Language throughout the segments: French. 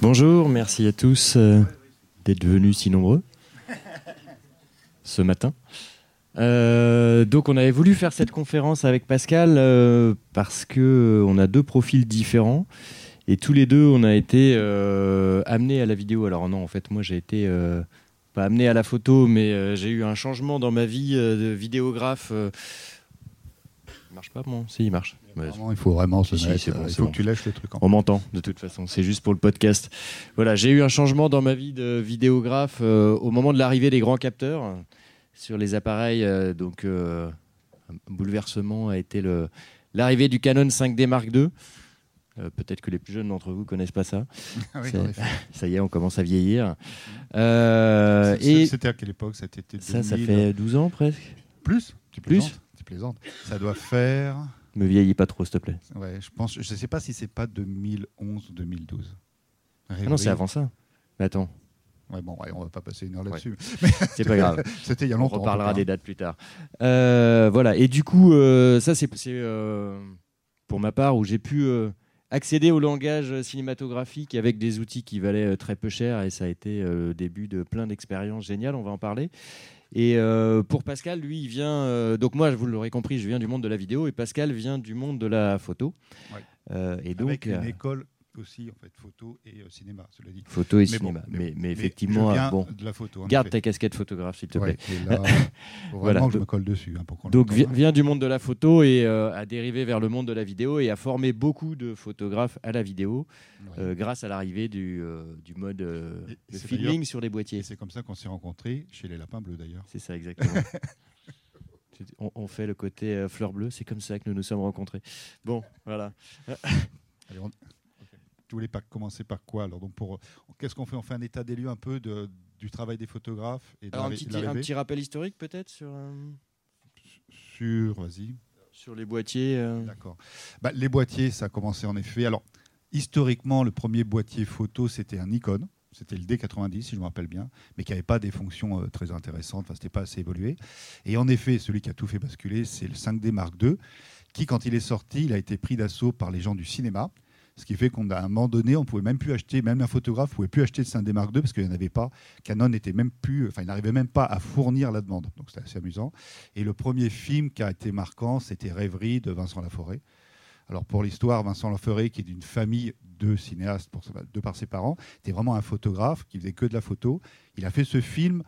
Bonjour, merci à tous euh, d'être venus si nombreux ce matin. Euh, donc on avait voulu faire cette conférence avec Pascal euh, parce que on a deux profils différents et tous les deux on a été amenés à la vidéo. Alors non, en fait moi j'ai été pas amené à la photo, mais j'ai eu un changement dans ma vie de vidéographe. Marche pas, bon, si il marche il faut vraiment se mettre. il faut que tu lèches le truc. On m'entend, de toute façon. C'est juste pour le podcast. Voilà, j'ai eu un changement dans ma vie de vidéographe euh, au moment de l'arrivée des grands capteurs sur les appareils. Euh, donc, euh, un bouleversement a été l'arrivée du Canon 5D Mark II. Peut-être que les plus jeunes d'entre vous connaissent pas ça. Ah ça y est, on commence à vieillir. C'était à quelle époque? Ça, ça, ça fait 12 ans presque. Plus? Tu Plus Ça doit faire. Me vieillis pas trop, s'il te plaît. Ouais, je pense. Je sais pas si c'est pas 2011 ou 2012. Ah non, c'est avant ça. Mais attends. Ouais, bon, ouais, on va pas passer une heure là-dessus. C'est pas grave. C'était il y a longtemps. On reparlera des dates plus tard. Euh, voilà. Et du coup, euh, ça, c'est euh, pour ma part où j'ai pu accéder au langage cinématographique avec des outils qui valaient très peu cher et ça a été le début de plein d'expériences géniales. On va en parler. Et euh, pour Pascal, lui, il vient. Euh, donc, moi, vous l'aurez compris, je viens du monde de la vidéo et Pascal vient du monde de la photo. Euh, et donc, Avec une école aussi, en fait, photo et cinéma, cela dit. Photo et cinéma. mais, mais, effectivement, bon, de la photo, garde ta casquette photographe, s'il te plaît. voilà. je me colle dessus. Hein, pour donc, vient du monde de la photo et a dérivé vers le monde de la vidéo et a formé beaucoup de photographes à la vidéo grâce à l'arrivée du, du mode filming sur les boîtiers. C'est comme ça qu'on s'est rencontrés chez les Lapins Bleus, d'ailleurs. C'est ça, exactement. on, fait le côté fleur bleue, c'est comme ça que nous nous sommes rencontrés. Bon, voilà. Allez, on tu voulais pas commencer par quoi alors donc pour qu'est-ce qu'on fait On fait un état des lieux un peu de, du travail des photographes et un, petit, un, petit, rappel historique peut-être sur euh, sur vas-y sur les boîtiers. Euh. D'accord. Bah, les boîtiers, ça a commencé en effet. Alors historiquement, le premier boîtier photo, c'était un Nikon. C'était le D90, si je me rappelle bien, mais qui n'avait pas des fonctions euh, très intéressantes. Enfin, c'était pas assez évolué. Et en effet, celui qui a tout fait basculer, c'est le 5D Mark II, qui, quand il est sorti, il a été pris d'assaut par les gens du cinéma ce qui fait qu'à un moment donné, on pouvait même plus acheter, même un photographe ne pouvait plus acheter de 5D Mark II parce qu'il n'y en avait pas. Canon n'était même plus, enfin, il n'arrivait même pas à fournir la demande. Donc c'était assez amusant. Et le premier film qui a été marquant, c'était Rêverie de Vincent Laforêt. Alors pour l'histoire, Vincent Laforêt, qui est d'une famille de cinéastes, pour, de par ses parents, était vraiment un photographe qui faisait que de la photo. Il a fait ce film.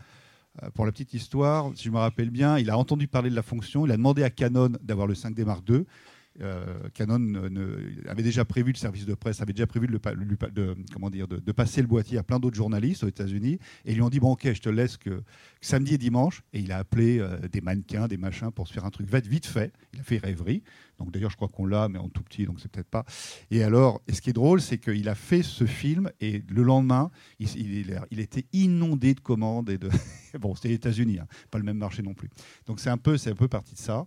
Euh, pour la petite histoire, si je me rappelle bien, il a entendu parler de la fonction, il a demandé à Canon d'avoir le 5D Mark II. Euh, Canon avait déjà prévu, le service de presse avait déjà prévu de, passer le boîtier à plein d'autres journalistes aux États-Unis et lui ont dit Bon, ok, je te laisse que, samedi et dimanche. Et il a appelé euh, des mannequins, des machins pour se faire un truc vite fait. Il a fait rêverie. Donc d'ailleurs, je crois qu'on l'a, mais en tout petit, donc c'est peut-être pas. Et alors, et ce qui est drôle, c'est qu'il a fait ce film et le lendemain, il, était inondé de commandes et de. bon, c'était les États-Unis, hein, pas le même marché non plus. Donc c'est un c'est un peu parti de ça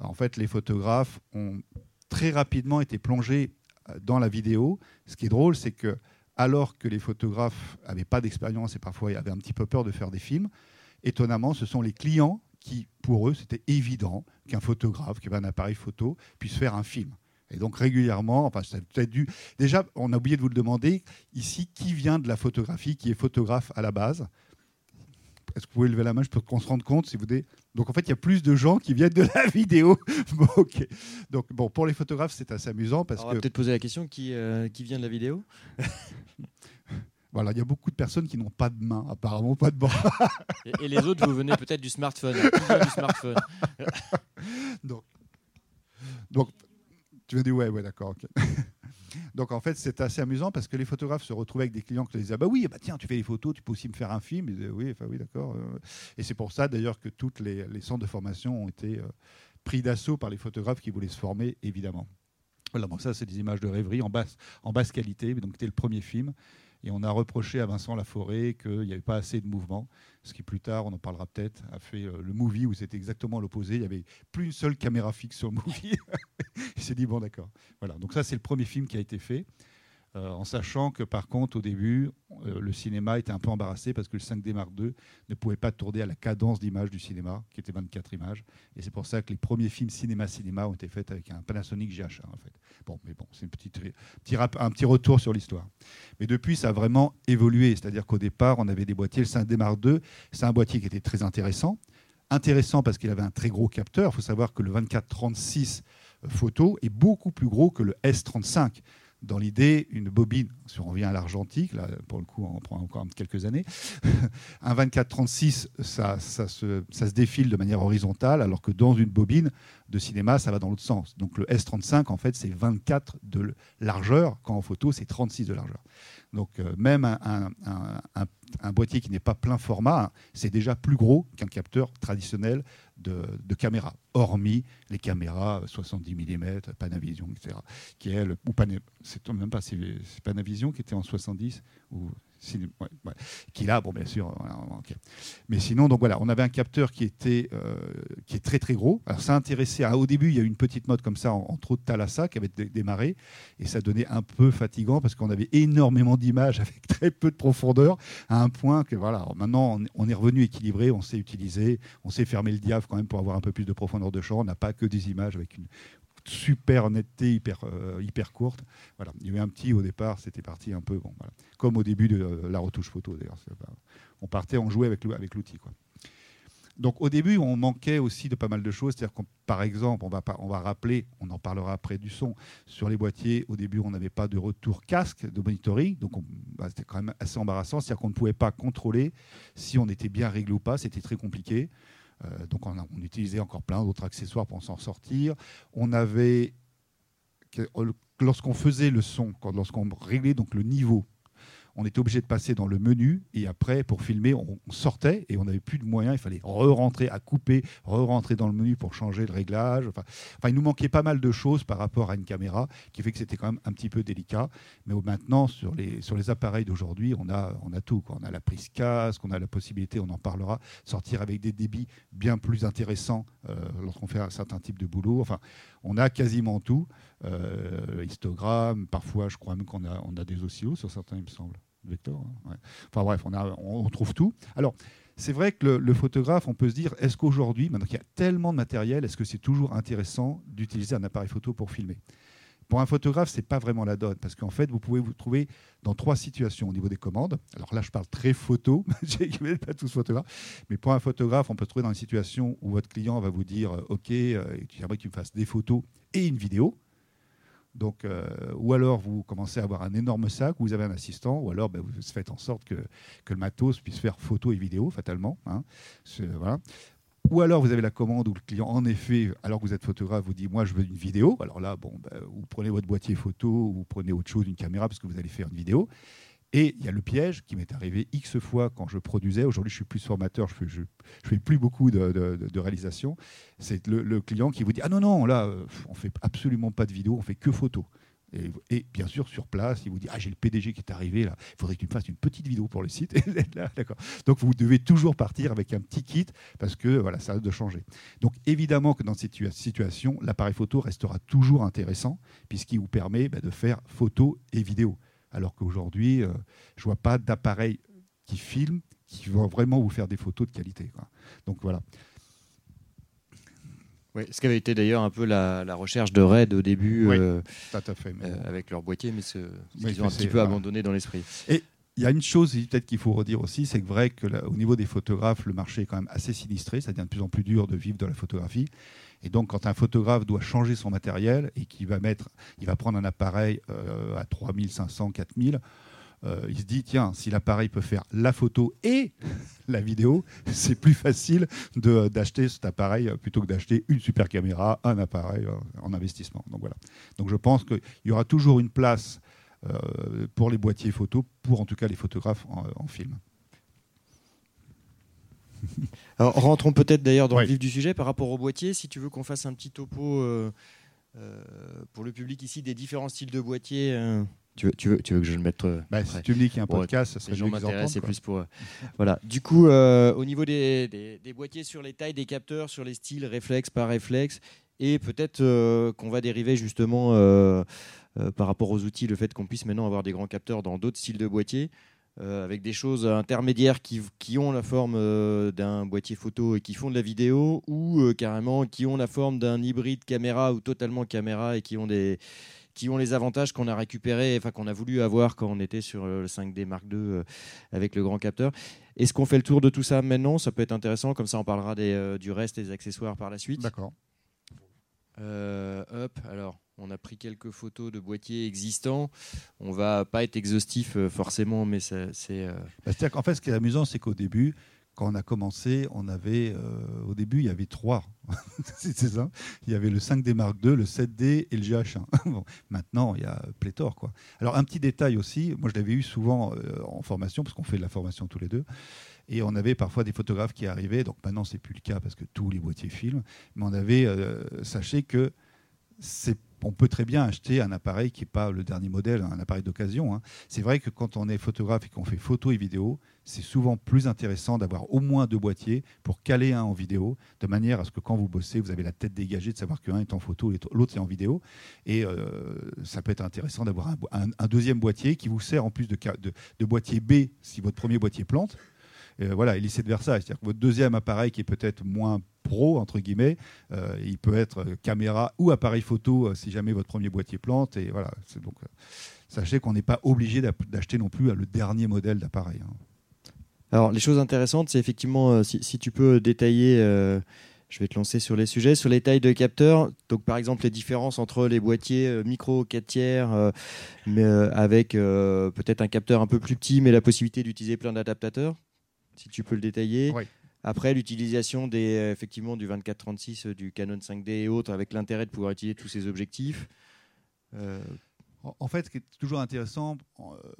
en fait, les photographes ont très rapidement été plongés euh, dans la vidéo. Ce qui est drôle, c'est que alors que les photographes n'avaient pas d'expérience et parfois avaient un petit peu peur de faire des films, étonnamment, ce sont les clients qui, pour eux, c'était évident qu'un photographe qui avait un appareil photo puisse faire un film. Et donc régulièrement, enfin, ça peut-être dû. Déjà, on a oublié de vous le demander ici, qui vient de la photographie, qui est photographe à la base? Est-ce que vous pouvez lever la main Je peux qu'on se rende compte si vous voulez. Donc en fait, il y a plus de gens qui viennent de la vidéo. bon, ok. Donc bon, pour les photographes, c'est assez amusant parce on que. peut-être poser la question qui, euh, qui vient de la vidéo? Voilà, il y a beaucoup de personnes qui n'ont pas de main, apparemment pas de bras. et, les autres, vous venez peut-être du smartphone. du smartphone? Donc, donc, tu veux dire ouais, ouais, d'accord. Donc en fait, c'est assez amusant parce que les photographes se retrouvaient avec des clients qui disaient ah bah oui, bah tiens, tu fais des photos, tu peux aussi me faire un film. Ils disaient oui, enfin oui, d'accord. Euh. Et c'est pour ça d'ailleurs que tous les, centres de formation ont été euh, pris d'assaut par les photographes qui voulaient se former, évidemment. Voilà, bon, ça, c'est des images de rêverie en basse, en basse qualité. Donc, c'était le premier film. Et on a reproché à Vincent Laforêt qu'il n'y avait pas assez de mouvement, ce qui plus tard, on en parlera peut-être, a fait euh, le movie où c'était exactement l'opposé. Il n'y avait plus une seule caméra fixe sur le movie. il s'est dit, bon d'accord. Voilà, donc ça c'est le premier film qui a été fait. Euh, en sachant que par contre au début, euh, le cinéma était un peu embarrassé parce que le 5D Mark II ne pouvait pas tourner à la cadence d'image du cinéma, qui était 24 images. Et c'est pour ça que les premiers films cinéma-cinéma ont été faits avec un Panasonic GH1, en fait. Bon, mais bon, c'est un petit, petit, un petit retour sur l'histoire. Mais depuis, ça a vraiment évolué. C'est-à-dire qu'au départ, on avait des boîtiers. Le 5D Mark II, c'est un boîtier qui était très intéressant. Intéressant parce qu'il avait un très gros capteur. Il faut savoir que le 24-36 photo est beaucoup plus gros que le S35 dans l'idée, une bobine, si on revient à l'argentique, là, pour le coup, on prend encore quelques années, un 24-36, ça, se, défile de manière horizontale, alors que dans une bobine de cinéma, ça va dans l'autre sens. Donc le S35, en fait, c'est 24 de largeur, quand en photo, c'est 36 de largeur. Donc euh, même un, boîtier qui n'est pas plein format, c'est déjà plus gros qu'un capteur traditionnel de, caméra, hormis les caméras 70 mm, Panavision, etc. Qui est le, ou c'est même pas c'est Panavision qui était en 70 ou qui là, bon, bien sûr. Mais sinon, donc voilà, on avait un capteur qui était euh, qui est très très gros. Alors ça intéressait. À, au début, il y a eu une petite mode comme ça en, trop de Thalassa qui avait démarré et ça donnait un peu fatigant parce qu'on avait énormément d'images avec très peu de profondeur à un point que voilà. maintenant, on, est revenu équilibré, on sait utiliser, on sait fermer le diaph quand même pour avoir un peu plus de profondeur de champ. On n'a pas que des images avec une, super netteté hyper, euh, hyper courte. Voilà. Il y avait un petit au départ, c'était parti un peu, bon, voilà. comme au début de euh, la retouche photo d'ailleurs. On partait, on jouait avec, avec l'outil. Donc au début, on manquait aussi de pas mal de choses. C'est-à-dire qu'on, par exemple, on va, on va rappeler, on en parlera après du son, sur les boîtiers, au début, on n'avait pas de retour casque de monitoring. Donc bah, c'était quand même assez embarrassant. C'est-à-dire qu'on ne pouvait pas contrôler si on était bien réglé ou pas. C'était très compliqué. Euh, donc on, utilisait encore plein d'autres accessoires pour s'en sortir. On avait, lorsqu'on faisait le son, lorsqu'on réglait donc le niveau on était obligé de passer dans le menu et après, pour filmer, on, sortait et on n'avait plus de moyens. Il fallait re-rentrer à couper, re-rentrer dans le menu pour changer le réglage. Enfin, il nous manquait pas mal de choses par rapport à une caméra qui fait que c'était quand même un petit peu délicat. Mais maintenant, sur les, sur les appareils d'aujourd'hui, on a, on a tout. On a la prise casque, on a la possibilité, on en parlera, sortir avec des débits bien plus intéressants euh, lorsqu'on fait un certain type de boulot. Enfin, on a quasiment tout. Euh, histogramme, parfois je crois même qu'on a, on a des oscillos sur certains, il me semble. Hein, enfin bref, on, a, trouve tout. Alors, c'est vrai que le, photographe, on peut se dire, est-ce qu'aujourd'hui, maintenant qu'il y a tellement de matériel, est-ce que c'est toujours intéressant d'utiliser un appareil photo pour filmer? Pour un photographe, ce n'est pas vraiment la donne, parce qu'en fait, vous pouvez vous trouver dans trois situations au niveau des commandes. Alors là, je parle très photo, je ne pas tous photographes, mais pour un photographe, on peut se trouver dans une situation où votre client va vous dire, euh, OK, euh, j'aimerais que tu me fasses des photos et une vidéo. Donc, euh, ou alors vous commencez à avoir un énorme sac, ou vous avez un assistant, ou alors ben, vous faites en sorte que, que, le matos puisse faire photo et vidéo, fatalement. Hein. Ou alors vous avez la commande où le client, en effet, alors que vous êtes photographe, vous dit Moi, je veux une vidéo. Alors là, bon, ben, vous prenez votre boîtier photo, ou vous prenez autre chose, une caméra, parce que vous allez faire une vidéo. Et il y a le piège qui m'est arrivé X fois quand je produisais. Aujourd'hui, je suis plus formateur, je je, fais plus beaucoup de, de, réalisation. C'est le, client qui vous dit Ah non, non, là, on fait absolument pas de vidéo, on fait que photo. Et, bien sûr, sur place, il vous dit Ah, j'ai le PDG qui est arrivé là, il faudrait que tu me fasses une petite vidéo pour le site. Donc, vous devez toujours partir avec un petit kit parce que voilà, ça risque de changer. Donc, évidemment que dans cette situation, l'appareil photo restera toujours intéressant puisqu'il vous permet bah, de faire photo et vidéo alors qu'aujourd'hui, euh, je ne vois pas d'appareil qui filme, qui va vraiment vous faire des photos de qualité. Donc voilà. Oui, ce qui avait été d'ailleurs un peu la, recherche de RAID au début, euh, euh, avec leur boîtier, mais ce, qu'ils ont un petit peu abandonné dans l'esprit. Et il y a une chose peut-être qu'il faut redire aussi, c'est que vrai que au niveau des photographes, le marché est quand même assez sinistré, ça devient de plus en plus dur de vivre de la photographie. Et donc, quand un photographe doit changer son matériel et qu'il va mettre, il va prendre un appareil euh, à 3500, 4000, euh, il se dit tiens, si l'appareil peut faire la photo et la vidéo, c'est plus facile d'acheter cet appareil euh, plutôt que d'acheter une super caméra, un appareil en investissement. Donc voilà. Donc je pense qu'il y aura toujours une place pour les boîtiers photo, pour en tout cas les photographes en film. Alors, rentrons peut-être d'ailleurs dans le vif du sujet par rapport au boîtier. Si tu veux qu'on fasse un petit topo euh, euh, pour le public ici des différents styles de boîtier. Euh, tu, veux, tu, veux, tu veux que je le mette bah, Si tu me dis qu'il y a un podcast, ça serait gens C'est plus pour. voilà. Du coup, au niveau des, des, boîtiers sur les tailles des capteurs, sur les styles réflexe par réflexe, et peut-être qu'on va dériver justement par rapport aux outils, le fait qu'on puisse maintenant avoir des grands capteurs dans d'autres styles de boîtiers. Euh, avec des choses intermédiaires qui, qui ont la forme euh, d'un boîtier photo et qui font de la vidéo, ou euh, carrément qui ont la forme d'un hybride caméra ou totalement caméra et qui ont des qui ont les avantages qu'on a récupérés, enfin qu'on a voulu avoir quand on était sur le 5D Mark II avec le grand capteur. Est-ce qu'on fait le tour de tout ça maintenant? Ça peut être intéressant, comme ça on parlera des, du reste des accessoires par la suite. D'accord. hop, alors on a pris quelques photos de boîtiers existants. On va pas être exhaustif euh, forcément, mais c'est. Euh, bah, qu'en fait, ce qui est amusant, c'est qu'au début, quand on a commencé, on avait, euh, au début, il y avait trois. c'est ça. Il y avait le 5D Mark II, le 7D et le GH1. maintenant, il y a pléthore. Alors, un petit détail aussi, moi je l'avais eu souvent en formation, parce qu'on fait de la formation tous les deux. Et on avait parfois des photographes qui arrivaient. Donc maintenant, c'est plus le cas parce que tous les boîtiers filment. Mais on avait, sachez que on peut très bien acheter un appareil qui n'est pas le dernier modèle, un appareil d'occasion. Hein. C'est vrai que quand on est photographe et qu'on fait photo et vidéo, c'est souvent plus intéressant d'avoir au moins deux boîtiers pour caler un en vidéo, de manière à ce que quand vous bossez, vous avez la tête dégagée de savoir qu'un est en photo et l'autre est en vidéo. Et euh, ça peut être intéressant d'avoir un, deuxième boîtier qui vous sert en plus de, de boîtier B si votre premier boîtier plante. Euh, voilà, et lycée de Versailles. C'est-à-dire que votre deuxième appareil qui est peut-être moins pro, entre guillemets, euh, il peut être caméra ou appareil photo euh, si jamais votre premier boîtier plante. Et voilà, donc, sachez qu'on n'est pas obligé d'acheter non plus le dernier modèle d'appareil. Hein. Alors, les choses intéressantes, c'est effectivement, si, tu peux détailler je vais te lancer sur les sujets, sur les tailles de capteurs. Donc, par exemple, les différences entre les boîtiers micro 4 tiers, mais avec peut-être un capteur un peu plus petit, mais la possibilité d'utiliser plein d'adaptateurs si tu peux le détailler. Après, l'utilisation des, euh, effectivement, du 24-36, euh, du Canon 5D et autres, avec l'intérêt de pouvoir utiliser tous ces objectifs. Euh, en fait, ce qui est toujours intéressant,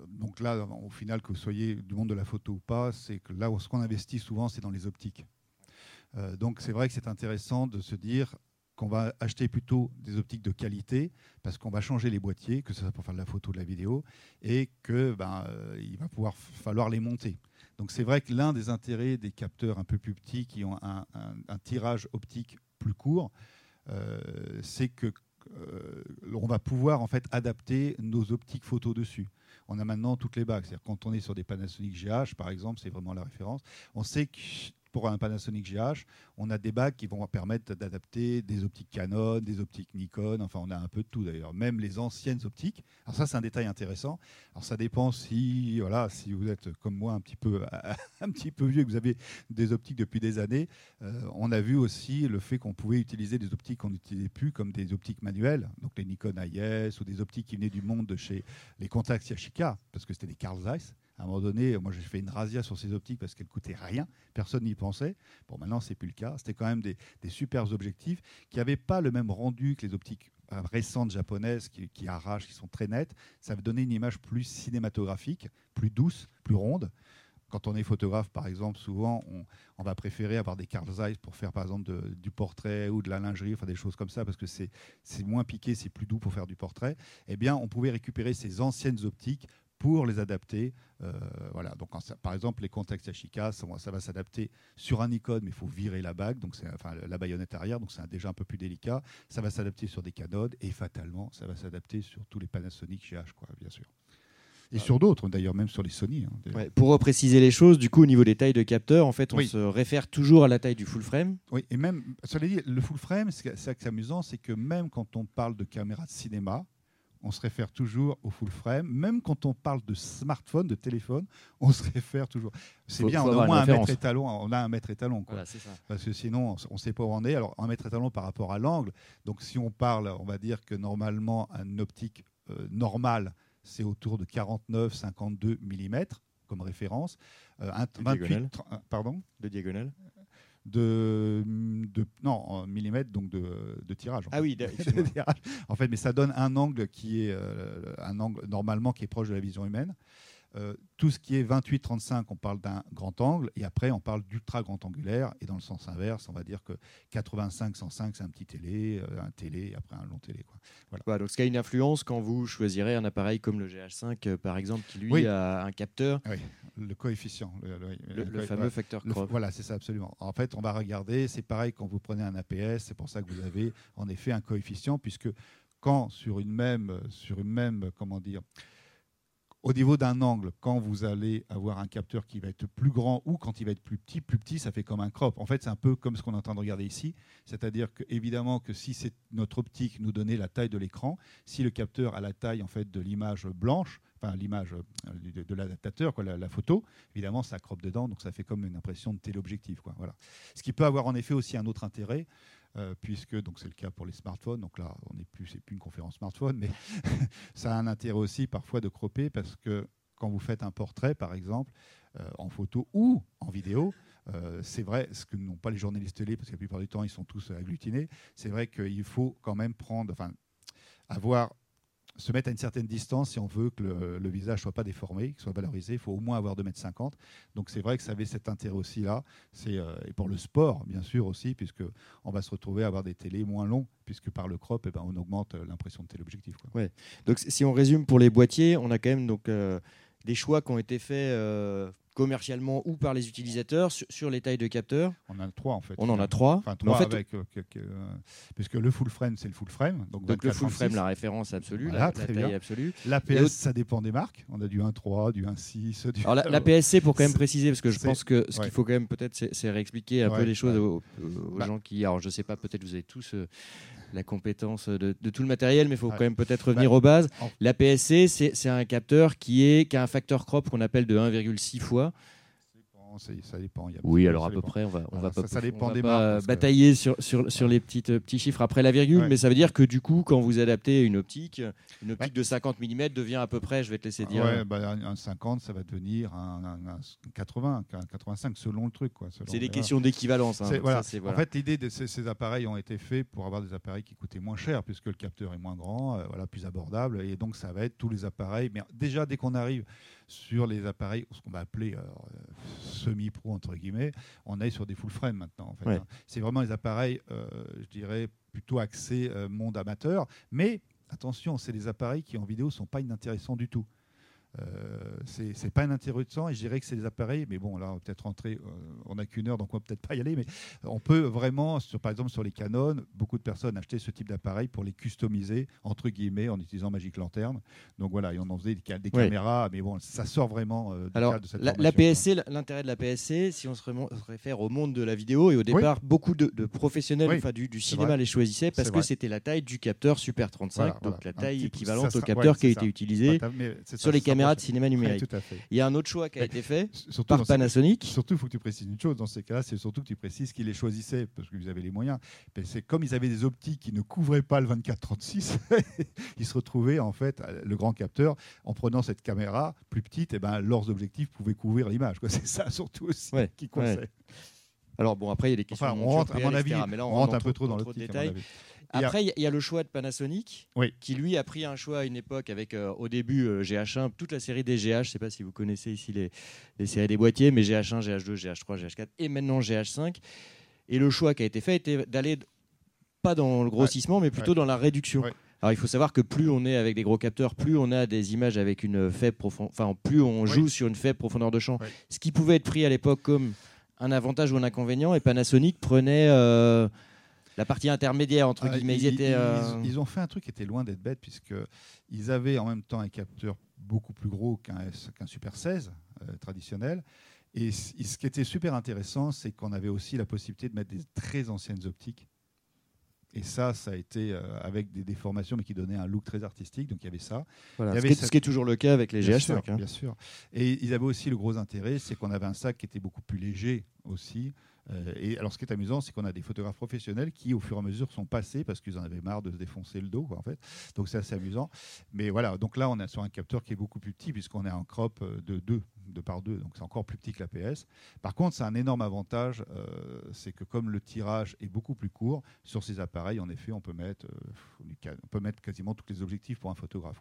donc là, au final, que vous soyez du monde de la photo ou pas, c'est que là, ce qu'on investit souvent, c'est dans les optiques. donc, c'est vrai que c'est intéressant de se dire qu'on va acheter plutôt des optiques de qualité parce qu'on va changer les boîtiers, que ce soit pour faire de la photo, ou de la vidéo, et que ben, il va pouvoir falloir les monter. Donc c'est vrai que l'un des intérêts des capteurs un peu plus petits qui ont un, tirage optique plus court, euh, c'est que euh, on va pouvoir en fait adapter nos optiques photo dessus. On a maintenant toutes les bagues. C'est-à-dire quand on est sur des Panasonic GH par exemple, c'est vraiment la référence. On sait que pour un Panasonic GH, on a des bagues qui vont permettre d'adapter des optiques Canon, des optiques Nikon, enfin on a un peu de tout d'ailleurs, même les anciennes optiques. Alors ça c'est un détail intéressant. Alors ça dépend si voilà, si vous êtes comme moi un petit peu un petit peu vieux que vous avez des optiques depuis des années, euh, on a vu aussi le fait qu'on pouvait utiliser des optiques qu'on n'utilisait plus comme des optiques manuelles, donc les Nikon IS ou des optiques qui venaient du monde de chez les Contax Yashica parce que c'était des Carl Zeiss à un moment donné, moi j'ai fait une razzia sur ces optiques parce qu'elles coûtaient rien, personne n'y pensait. Bon, maintenant c'est plus le cas. C'était quand même des, des super objectifs qui n'avaient pas le même rendu que les optiques euh, récentes japonaises qui, arrachent, qui sont très nettes. Ça donner une image plus cinématographique, plus douce, plus ronde quand on est photographe, par exemple, souvent, on, va préférer avoir des Carl Zeiss pour faire, par exemple, du portrait ou de la lingerie, enfin des choses comme ça, parce que c'est moins piqué, c'est plus doux pour faire du portrait. Eh bien, on pouvait récupérer ces anciennes optiques pour les adapter. Euh, voilà. Donc, par exemple, les contextes Yashica, ça, ça va s'adapter sur un Nikon, mais il faut virer la bague, donc enfin, la baïonnette arrière, donc c'est déjà un peu plus délicat. Ça va s'adapter sur des canodes et fatalement, ça va s'adapter sur tous les Panasonic GH, quoi, bien sûr. Et sur d'autres, d'ailleurs, même sur les Sony. Hein, pour préciser les choses, du coup, au niveau des tailles de capteurs, en fait, on se réfère toujours à la taille du full frame. Oui, et même, cela dit, le full frame, c'est ça qui est amusant, c'est que même quand on parle de caméra de cinéma, on se réfère toujours au full frame. Même quand on parle de smartphone, de téléphone, on se réfère toujours. C'est bien, on a au moins un mètre étalon. On a un mètre étalon. Parce que sinon, on ne sait pas où on est. Alors, un mètre étalon par rapport à l'angle. Donc, si on parle, on va dire que normalement, un optique euh, normale, c'est autour de 49-52 mm comme référence. Euh, un, 28, pardon? De diagonale de, de non millimètres donc de, de tirage. En ah oui, en fait, mais ça donne un angle qui est euh, un angle normalement qui est proche de la vision humaine. Euh, tout ce qui est 28-35, on parle d'un grand angle, et après on parle d'ultra grand angulaire, et dans le sens inverse, on va dire que 85-105 c'est un petit télé, euh, un télé, et après un long télé. Quoi. Voilà. donc ce qui a une influence quand vous choisirez un appareil comme le GH5 euh, par exemple, qui lui a un capteur. Oui, le coefficient. Le, fameux facteur. Voilà, c'est ça absolument. En fait, on va regarder, c'est pareil quand vous prenez un APS, c'est pour ça que vous avez en effet un coefficient, puisque quand sur une même, sur une même comment dire, au niveau d'un angle, quand vous allez avoir un capteur qui va être plus grand ou quand il va être plus petit, plus petit, ça fait comme un crop. En fait, c'est un peu comme ce qu'on est en train de regarder ici. C'est-à-dire que, évidemment, que si c'est notre optique nous donnait la taille de l'écran, si le capteur a la taille en fait de l'image blanche, enfin l'image euh, de, l'adaptateur, la, la, photo, évidemment, ça crop dedans, donc ça fait comme une impression de téléobjectif. Quoi, voilà. Ce qui peut avoir en effet aussi un autre intérêt, euh, puisque donc c'est le cas pour les smartphones. Donc là, on n'est plus, c'est une conférence smartphone, mais ça a un intérêt aussi parfois de cropper parce que quand vous faites un portrait, par exemple, euh, en photo ou en vidéo, euh, c'est vrai, ce que n'ont pas les journalistes télé, parce que la plupart du temps, ils sont tous agglutinés, c'est vrai qu'il faut quand même prendre, enfin, avoir se mettre à une certaine distance si on veut que le, visage ne soit pas déformé, qu'il soit valorisé. Il faut au moins avoir 2,50 m. Donc c'est vrai que ça avait cet intérêt aussi là. Euh, et pour le sport, bien sûr aussi, puisque on va se retrouver à avoir des télés moins longs, puisque par le crop, eh ben, on augmente l'impression de téléobjectif. Ouais. Donc si on résume pour les boîtiers, on a quand même donc, euh, des choix qui ont été faits euh, commercialement ou par les utilisateurs sur, les tailles de capteurs On en a trois en fait. On en a trois. Enfin, trois en fait, avec, euh, puisque le full frame c'est le full frame. Donc, le full frame, la référence absolue, la, taille absolue. L'APS, ça dépend des marques. On a du 1.3, du 1.6. Du... Alors l'APS-C pour quand même préciser, parce que je pense que ce qu'il faut quand même peut-être c'est réexpliquer un peu les choses aux, bah. gens qui, alors je sais pas, peut-être vous avez tous euh, la compétence de, tout le matériel, mais il faut quand même peut-être revenir aux bases. La PSC, c'est un capteur qui, est, qui a un facteur crop qu'on appelle de 1,6 fois ça dépend. oui, alors à peu près, on va, on va pas, ça, dépend des pas batailler sur, sur, sur les petites, petits chiffres après la virgule, mais ça veut dire que du coup, quand vous adaptez une optique, une optique de 50 mm devient à peu près, je vais te laisser dire. Ouais, bah, un 50, ça va devenir un, 80, un 85 selon le truc. C'est des questions d'équivalence. Hein. Voilà. En fait, l'idée de ces, appareils ont été faits pour avoir des appareils qui coûtaient moins cher, puisque le capteur est moins grand, euh, voilà, plus abordable, et donc ça va être tous les appareils. Mais déjà, dès qu'on arrive sur les appareils, ce qu'on va appeler euh, semi-pro, entre guillemets, on est sur des full frame maintenant. En fait, hein. C'est vraiment les appareils, euh, je dirais, plutôt axés euh, monde amateur. Mais attention, c'est des appareils qui en vidéo ne sont pas inintéressants du tout. Euh, c'est pas un intéressant et je dirais que c'est des appareils, mais bon, là, on va peut-être rentrer, euh, on n'a qu'une heure, donc on va peut-être pas y aller, mais on peut vraiment, sur, par exemple, sur les Canon, beaucoup de personnes achetaient ce type d'appareil pour les customiser, entre guillemets, en utilisant Magic Lantern. Donc voilà, et on en faisait des, caméras, mais bon, ça sort vraiment euh, Alors, de cette la, la PSC, l'intérêt de la PSC, si on se, réfère au monde de la vidéo, et au départ, beaucoup de, professionnels enfin, du, cinéma les choisissaient parce que c'était la taille du capteur Super 35, donc la taille équivalente au capteur qui a été utilisé sur les caméras de cinéma numérique. Il y a un autre choix qui a été fait par Panasonic. surtout, il faut que tu précises une chose dans ces cas-là, c'est surtout que tu précises qu'ils les choisissaient parce que vous avez les moyens. C'est comme ils avaient des optiques qui ne couvraient pas le 24-36, ils se retrouvaient en fait le grand capteur en prenant cette caméra plus petite, et ben leurs objectifs pouvaient couvrir l'image. C'est ça surtout aussi qui comptait. Alors bon, après il y a des questions. on rentre, à mon avis, on, rentre un peu trop dans le détail. Après, il y, a le choix de Panasonic, qui lui a pris un choix à une époque avec euh, au début GH1, euh, toute la série des GH. Je ne sais pas si vous connaissez ici les, les, séries des boîtiers, mais GH1, GH2, GH3, GH4 et maintenant GH5. Et le choix qui a été fait était d'aller pas dans le grossissement, mais plutôt dans la réduction. Alors il faut savoir que plus on est avec des gros capteurs, plus on a des images avec une faible profondeur, enfin plus on joue sur une faible profondeur de champ. Ce qui pouvait être pris à l'époque comme un avantage ou un inconvénient, et Panasonic prenait euh, la partie intermédiaire entre ah, guillemets. Euh, ils, ont fait un truc qui était loin d'être bête puisque ils avaient en même temps un capteur beaucoup plus gros qu'un Super 16 euh, traditionnel. Et ce qui était super intéressant, c'est qu'on avait aussi la possibilité de mettre des très anciennes optiques. Et ça, ça a été euh, avec des déformations, mais qui donnaient un look très artistique. Donc il y avait ça. ce, qui est, toujours le cas avec les GH5. Hein. Bien sûr. Et ils avaient aussi le gros intérêt, c'est qu'on avait un sac qui était beaucoup plus léger aussi, euh, et alors, ce qui est amusant, c'est qu'on a des photographes professionnels qui, au fur et à mesure, sont passés parce qu'ils en avaient marre de se défoncer le dos, en fait. Donc, c'est assez amusant. Mais voilà, donc là, on est sur un capteur qui est beaucoup plus petit puisqu'on est en crop euh, de 2, de par 2, donc c'est encore plus petit que l'APS. Par contre, c'est un énorme avantage, euh, c'est que comme le tirage est beaucoup plus court, sur ces appareils, en effet, on peut mettre, on peut mettre quasiment tous les objectifs pour un photographe.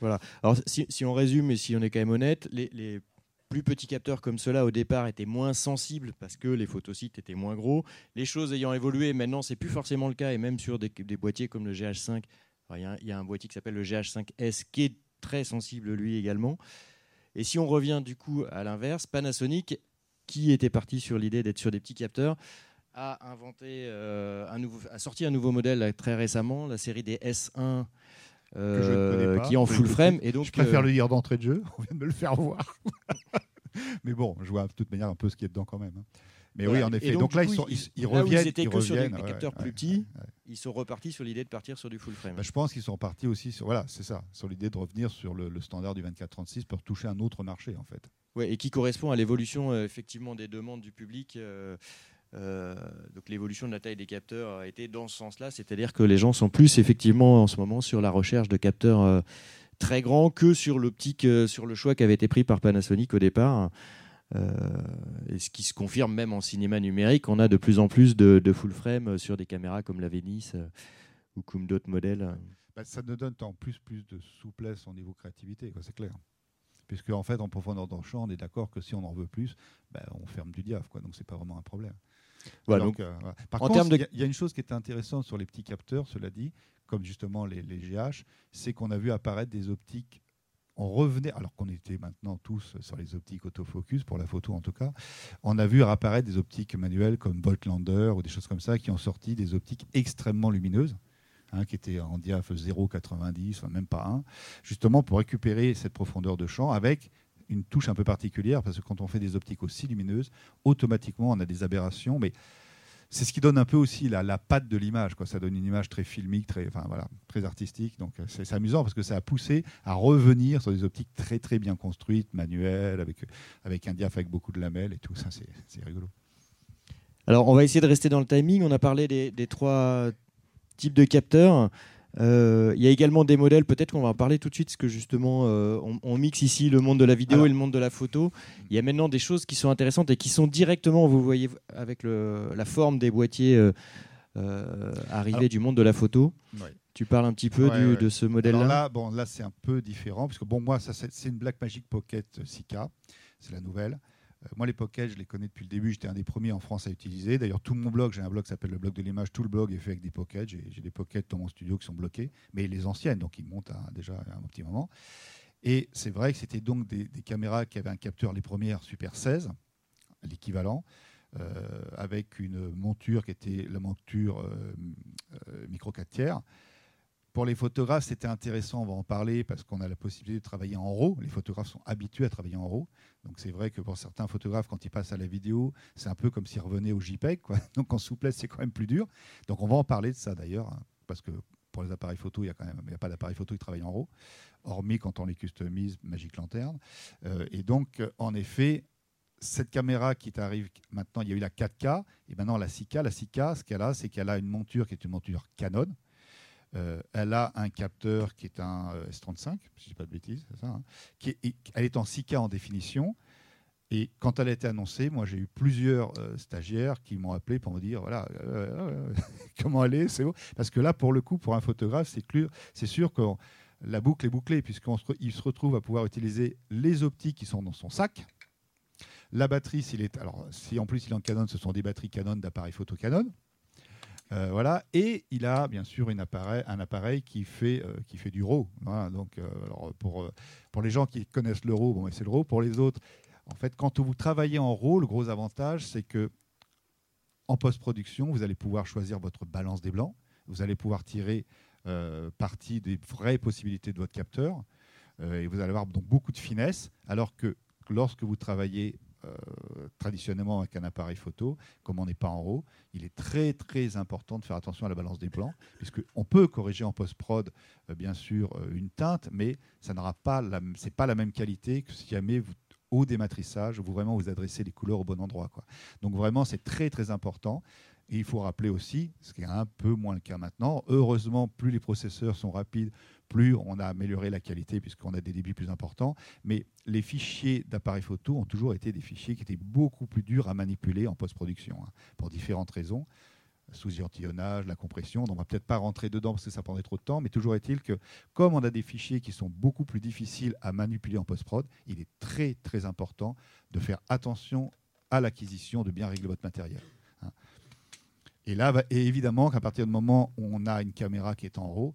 Voilà. Alors, si, on résume et si on est quand même honnête, les plus petits capteurs comme cela au départ étaient moins sensibles parce que les photosites étaient moins gros. Les choses ayant évolué, maintenant c'est plus forcément le cas et même sur des, boîtiers comme le GH5, il y, a un boîtier qui s'appelle le GH5S qui est très sensible lui également. Et si on revient du coup à l'inverse, Panasonic, qui était parti sur l'idée d'être sur des petits capteurs, a inventé euh, a sorti un nouveau modèle très récemment, la série des S1 qui est en full frame. Et donc, je préfère le dire d'entrée de jeu. On vient de me le faire voir. mais bon, je vois de toute manière un peu ce qui est dedans quand même. Hein. Mais oui, en effet. Donc, là, ils, sont, ils, reviennent. Ils étaient que sur des capteurs plus petits. Ils sont repartis sur l'idée de partir sur du full frame. Bah, je pense qu'ils sont repartis aussi sur voilà, c'est ça, sur l'idée de revenir sur le, standard du 24-36 pour toucher un autre marché en fait. Ouais, et qui correspond à l'évolution euh, effectivement des demandes du public. Euh, euh, donc l'évolution de la taille des capteurs a été dans ce sens-là, c'est-à-dire que les gens sont plus effectivement en ce moment sur la recherche de capteurs très grands que sur l'optique, sur le choix qui avait été pris par Panasonic au départ. Euh, et ce qui se confirme même en cinéma numérique, on a de plus en plus de, full frame sur des caméras comme la Venice euh, ou comme d'autres modèles. Bah, ça nous donne en plus plus de souplesse au niveau créativité, c'est clair. Puisque en fait, en profondeur dans le champ, on est d'accord que si on en veut plus, bah, on ferme du diaph, quoi. Donc c'est pas vraiment un problème. Voilà, donc, euh, Par contre, il y, a une chose qui est intéressante sur les petits capteurs, cela dit, comme justement les, les GH, c'est qu'on a vu apparaître des optiques on revenait, alors qu'on était maintenant tous sur les optiques autofocus, pour la photo en tout cas, on a vu apparaître des optiques manuelles comme Voltlander ou des choses comme ça qui ont sorti des optiques extrêmement lumineuses. Hein, qui étaient en diaph 0,90, même pas 1, justement pour récupérer cette profondeur de champ avec une touche un peu particulière, parce que quand on fait des optiques aussi lumineuses, automatiquement on a des aberrations, mais c'est ce qui donne un peu aussi la, patte de l'image. Ça donne une image très filmique, très, voilà, très artistique. Donc euh, c'est, amusant parce que ça a poussé à revenir sur des optiques très très bien construites, manuelles, avec, avec un diaph avec beaucoup de lamelles et tout. Ça, c'est, rigolo. Alors on va essayer de rester dans le timing. On a parlé des trois types de capteurs. Euh, il y a également des modèles, peut-être qu'on va en parler tout de suite, parce que justement, euh, on, mixe ici le monde de la vidéo et le monde de la photo. Il y a maintenant des choses qui sont intéressantes et qui sont directement, vous voyez, avec la forme des boîtiers euh, arrivés du monde de la photo. Tu parles un petit peu de ce modèle-là? Là, bon, là c'est un peu différent, parce que bon, moi, ça, c'est une Blackmagic Pocket 6K, c'est la nouvelle. Euh, moi, les pockets, je les connais depuis le début. J'étais un des premiers en France à utiliser. D'ailleurs, tout mon blog, j'ai un blog qui s'appelle le blog de l'image. Tout le blog est fait avec des pockets. J'ai des pockets dans mon studio qui sont bloqués, mais les anciennes, donc ils montent déjà un petit moment. Et c'est vrai que c'était donc des, caméras qui avaient un capteur, les premières Super 16, l'équivalent, euh, avec une monture qui était la monture euh, micro 4 tiers pour les photographes, c'était intéressant, on va en parler, parce qu'on a la possibilité de travailler en RAW. Les photographes sont habitués à travailler en RAW. Donc c'est vrai que pour certains photographes, quand ils passent à la vidéo, c'est un peu comme s'ils revenaient au JPEG. Donc en souplesse, c'est quand même plus dur. Donc on va en parler de ça d'ailleurs, hein, parce que pour les appareils photo, il n'y a a pas d'appareil photo qui travaille en RAW, hormis quand on les customise Magic Lantern. Euh, et donc, en effet, cette caméra qui t'arrive maintenant, il y a eu la 4K, et maintenant la 6K. La 6K, ce qu'elle a, c'est qu'elle a une monture qui est une monture Canon, euh, elle a un capteur qui est un euh, S35, si je dis pas de bêtises, ça, hein, elle est en 6K en définition. Et quand elle a été annoncée, moi j'ai eu plusieurs euh, stagiaires qui m'ont appelé pour me dire voilà comment elle est, c'est beau. Parce que là, pour le coup, pour un photographe, c'est c'est sûr que la boucle est bouclée puisqu'il se retrouve à pouvoir utiliser les optiques qui sont dans son sac. La batterie, s'il est alors si en plus il est en Canon, ce sont des batteries Canon d'appareils photo Canon. Euh, voilà. Et il a bien sûr un appareil qui fait, euh, qui fait du RAW. Donc, euh, pour, pour les gens qui connaissent le RAW, bon, c'est le RAW. Pour les autres, en fait, quand vous travaillez en RAW, le gros avantage, c'est que en post-production, vous allez pouvoir choisir votre balance des blancs. Vous allez pouvoir tirer parti des vraies possibilités de votre capteur. et vous allez avoir donc beaucoup de finesse. Alors que lorsque vous travaillez euh, traditionnellement avec un appareil photo, comme on n'est pas en RAW, il est très très important de faire attention à la balance des plans, puisqu'on peut corriger en post-prod, euh, bien sûr, euh, une teinte, mais ça n'aura pas, c'est pas la même qualité que si jamais vous au dématrissage, vous vraiment vous adressez les couleurs au bon endroit. Quoi. Donc vraiment, c'est très très important. Et il faut rappeler aussi, ce qui est un peu moins le cas maintenant, heureusement, plus les processeurs sont rapides, plus on a amélioré la qualité puisqu'on a des débits plus importants. Mais les fichiers d'appareils photo ont toujours été des fichiers qui étaient beaucoup plus durs à manipuler en post-production, hein, pour différentes raisons sous-échantillonnage, la compression. on ne va peut-être pas rentrer dedans parce que ça prendrait trop de temps, mais toujours est-il que comme on a des fichiers qui sont beaucoup plus difficiles à manipuler en post-prod, il est très très important de faire attention à l'acquisition, de bien régler votre matériel. Hein. Et là, et évidemment qu'à partir du moment où on a une caméra qui est en RAW,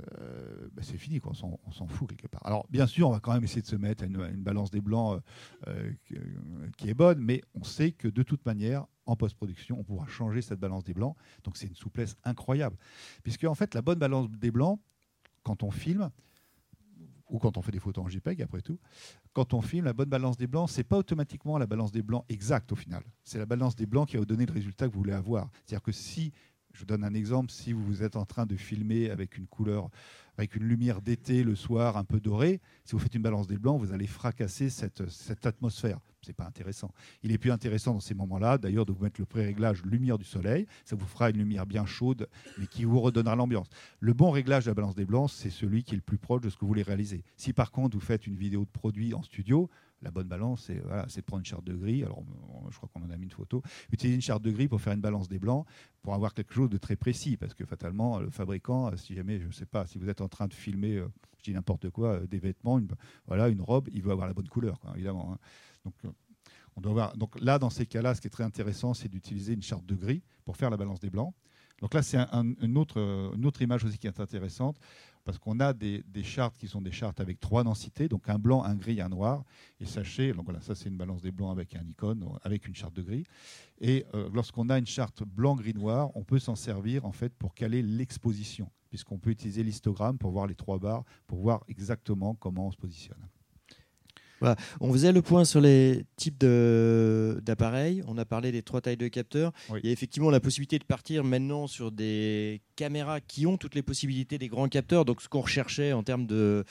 euh, bah, c'est fini, quoi. on s'en fout quelque part. Alors bien sûr, on va quand même essayer de se mettre à une, balance des blancs euh, euh, qui est bonne, mais on sait que de toute manière, en post-production, on pourra changer cette balance des blancs. Donc c'est une souplesse incroyable. Puisque en fait, la bonne balance des blancs, quand on filme, ou quand on fait des photos en JPEG après tout, quand on filme, la bonne balance des blancs, c'est pas automatiquement la balance des blancs exacte au final. C'est la balance des blancs qui va vous donner le résultat que vous voulez avoir. C'est-à-dire que si, je vous donne un exemple, si vous êtes en train de filmer avec une couleur, avec une lumière d'été le soir un peu dorée, si vous faites une balance des blancs, vous allez fracasser cette, cette atmosphère c'est pas intéressant. Il est plus intéressant dans ces moments-là, d'ailleurs, de vous mettre le pré-réglage lumière du soleil. Ça vous fera une lumière bien chaude, mais qui vous redonnera l'ambiance. Le bon réglage de la balance des blancs, c'est celui qui est le plus proche de ce que vous voulez réaliser. Si par contre vous faites une vidéo de produit en studio, la bonne balance, c'est voilà, prendre une charte de gris. Alors, je crois qu'on en a mis une photo. Utiliser une charte de gris pour faire une balance des blancs, pour avoir quelque chose de très précis. Parce que fatalement, le fabricant, si jamais, je ne sais pas, si vous êtes en train de filmer, euh, je dis n'importe quoi, euh, des vêtements, une, voilà, une robe, il veut avoir la bonne couleur, évidemment. Hein. Donc, euh, on doit. Donc là, dans ces cas-là, ce qui est très intéressant, c'est d'utiliser une charte de gris pour faire la balance des blancs. Donc là, c'est une, autre, une autre image aussi qui est intéressante, parce qu'on a des, chartes qui sont des chartes avec trois densités, donc un blanc, un gris, un noir. Et sachez, donc voilà, ça c'est une balance des blancs avec un icône, avec une charte de gris. Et euh, lorsqu'on a une charte blanc, gris, noir, on peut s'en servir en fait pour caler l'exposition, puisqu'on peut utiliser l'histogramme pour voir les trois barres, pour voir exactement comment on se positionne. On faisait le point sur les types d'appareils. On a parlé des trois tailles de capteurs. Il y a effectivement la possibilité de partir maintenant sur des caméras qui ont toutes les possibilités des grands capteurs. Donc ce qu'on recherchait en termes de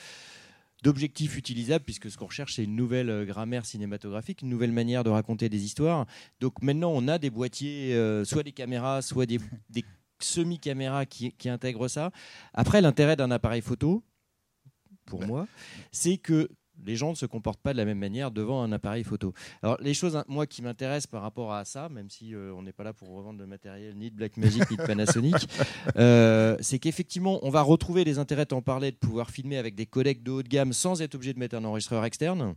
d'objectifs utilisables, puisque ce qu'on recherche, c'est une nouvelle euh, grammaire cinématographique, une nouvelle manière de raconter des histoires. Donc maintenant, on a des boîtiers, euh, soit des caméras, soit des, semi-caméras qui, qui, intègrent ça. Après, l'intérêt d'un appareil photo, pour moi, c'est que les gens ne se comportent pas de la même manière devant un appareil photo. Alors les choses, hein, moi, qui m'intéressent par rapport à ça, même si euh, on n'est pas là pour revendre de matériel ni de Blackmagic ni de Panasonic, euh, c'est qu'effectivement, on va retrouver les intérêts, en parlais, de pouvoir filmer avec des codecs de haut de gamme sans être obligé de mettre un enregistreur externe.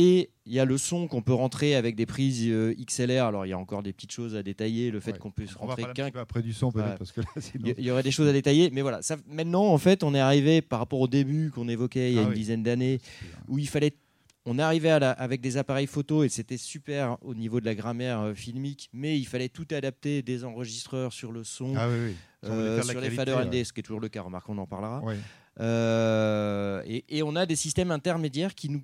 Et il y a le son qu'on peut rentrer avec des prises euh, XLR. Alors il y a encore des petites choses à détailler, le fait qu'on puisse rentrer qu'un. Après du son peut-être parce que il y aurait des choses à détailler, mais voilà. Ça, maintenant en fait, on est arrivé par rapport au début qu'on évoquait il y a ah une dizaine d'années, où il fallait on est arrivé avec des appareils photo et c'était super au niveau de la grammaire euh, filmique, mais il fallait tout adapter, des enregistreurs sur le son, ah euh, sur les faders ND, ce qui est toujours le cas, remarque, on en parlera. et, et, on a des systèmes intermédiaires qui nous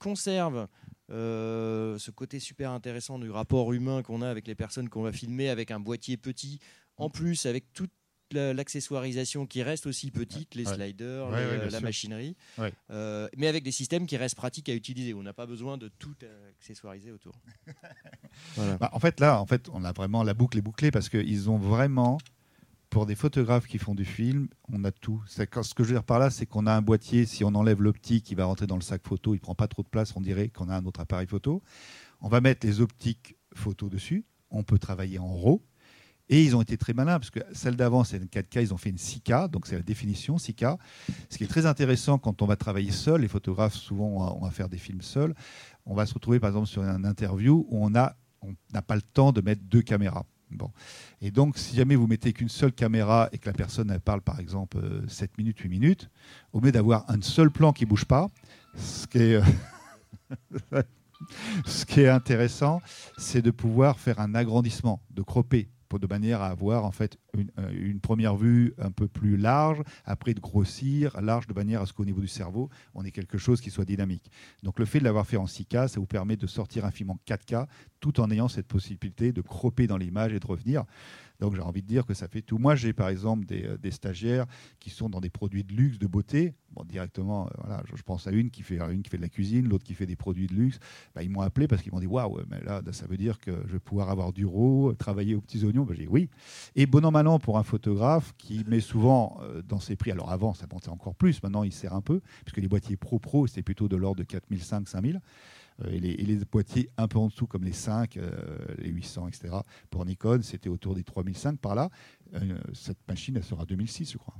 conserve euh, ce côté super intéressant du rapport humain qu'on a avec les personnes qu'on va filmer, avec un boîtier petit, en plus avec toute l'accessoirisation qui reste aussi petite, les sliders, la machinerie, euh, mais avec des systèmes qui restent pratiques à utiliser. On n'a pas besoin de tout accessoiriser autour. Bah, en fait, là, en fait, on a vraiment la boucle est bouclée parce qu'ils ont vraiment pour des photographes qui font du film, on a tout. Ce que je veux dire par là, c'est qu'on a un boîtier, si on enlève l'optique, il va rentrer dans le sac photo, il prend pas trop de place, on dirait qu'on a un autre appareil photo. On va mettre les optiques photo dessus, on peut travailler en RAW. Et ils ont été très malins, parce que celle d'avant, c'est une 4K, ils ont fait une 6K, donc c'est la définition 6K. Ce qui est très intéressant quand on va travailler seul, les photographes, souvent, on va faire des films seuls. On va se retrouver, par exemple, sur une interview où on n'a on pas le temps de mettre deux caméras. Bon. Et donc, si jamais vous mettez qu'une seule caméra et que la personne parle par exemple 7 euh, minutes, 8 minutes, au lieu d'avoir un seul plan qui ne bouge pas, ce qui est, euh, ce qui est intéressant, c'est de pouvoir faire un agrandissement, de cropper de manière à avoir en fait euh, une, première vue un peu plus large, après de grossir, large de manière à ce qu'au niveau du cerveau, on ait quelque chose qui soit dynamique. Donc le fait de l'avoir fait en 6K, ça vous permet de sortir un film en 4K tout en ayant cette possibilité de cropper dans l'image et de revenir. Donc j'ai envie de dire que ça fait tout. Moi j'ai par exemple des, euh, stagiaires qui sont dans des produits de luxe, de beauté. Bon, directement, euh, voilà, je, pense à une qui fait une qui fait de la cuisine, l'autre qui fait des produits de luxe. Bah, ils m'ont appelé parce qu'ils m'ont dit waouh, mais là ça veut dire que je vais pouvoir avoir du RAW, travailler aux petits oignons. Bah, j'ai dit oui. Et bon an mal an pour un photographe qui met souvent euh, dans ses prix. Alors avant ça montait encore plus, maintenant il sert un peu puisque les boîtiers pro pro c'est plutôt de l'ordre de 4500 5000. Euh, et les, boîtiers un peu en dessous, comme les 5, euh, les 800, etc. Pour Nikon, c'était autour des 3005 par là. Euh, cette machine, elle sera 2006, je crois.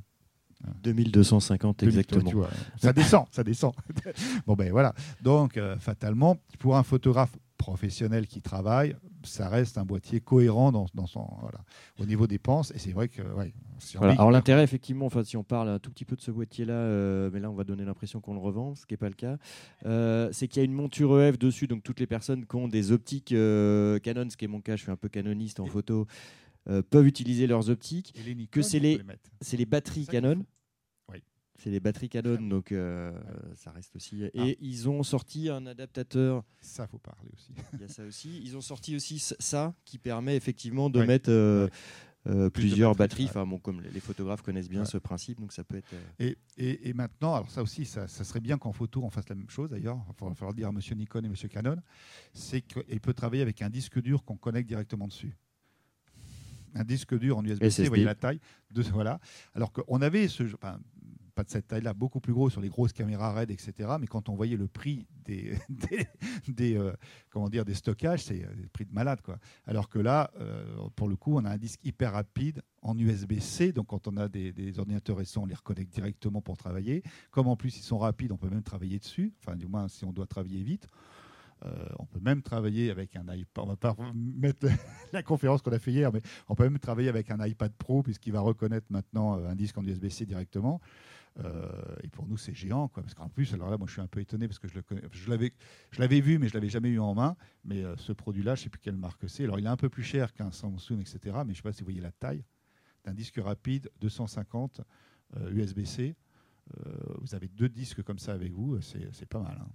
2250 exactement. ça descend, ça descend. bon ben voilà. Donc fatalement, pour un photographe professionnel qui travaille, ça reste un boîtier cohérent dans, son, voilà, au niveau dépenses. Et c'est vrai que. Alors l'intérêt, effectivement, enfin, si on parle un tout petit peu de ce boîtier-là, euh, mais là on va donner l'impression qu'on le revend, ce qui n'est pas le cas, euh, c'est qu'il y a une monture EF dessus. Donc toutes les personnes qui ont des optiques euh, Canon, ce qui est mon cas, je suis un peu canoniste en photo, peuvent utiliser leurs optiques. que c'est les, les batteries Canon. C'est les batteries Canon, donc euh, ça reste aussi. Et ah. ils ont sorti un adaptateur. Ça, faut parler aussi. Il y a ça aussi. Ils ont sorti aussi ça qui permet effectivement de mettre euh, euh, plusieurs batteries. Enfin, bon, comme les photographes connaissent bien ce principe, donc ça peut être. Et, et, maintenant, alors ça aussi, ça, serait bien qu'en photo on fasse la même chose d'ailleurs. Il va falloir dire à Monsieur Nikon et Monsieur Canon, c'est qu'il peut travailler avec un disque dur qu'on connecte directement dessus un disque dur en USB-C, vous voyez la taille. De, voilà. Alors qu'on avait ce, pas de cette taille-là, beaucoup plus gros sur les grosses caméras RAID, etc. Mais quand on voyait le prix des, euh, comment dire, des stockages, c'est euh, des prix de malade. Quoi. Alors que là, euh, pour le coup, on a un disque hyper rapide en USB-C. Donc quand on a des, ordinateurs récents, on les reconnecte directement pour travailler. Comme en plus ils sont rapides, on peut même travailler dessus. Enfin, du moins, si on doit travailler vite. On peut même travailler avec un iPad. On va pas mettre la conférence qu'on a fait hier, mais on peut même travailler avec un iPad Pro puisqu'il va reconnaître maintenant un disque en USB-C directement. Euh, et pour nous, c'est géant, quoi, parce qu'en plus, alors là, moi, je suis un peu étonné parce que je l'avais, je l'avais vu, mais je l'avais jamais eu en main. Mais euh, ce produit-là, je sais plus quelle marque c'est. Alors, il est un peu plus cher qu'un Samsung, etc. Mais je sais pas si vous voyez la taille d'un disque rapide 250 USB-C. Euh, vous avez deux disques comme ça avec vous, c'est, pas mal. Hein.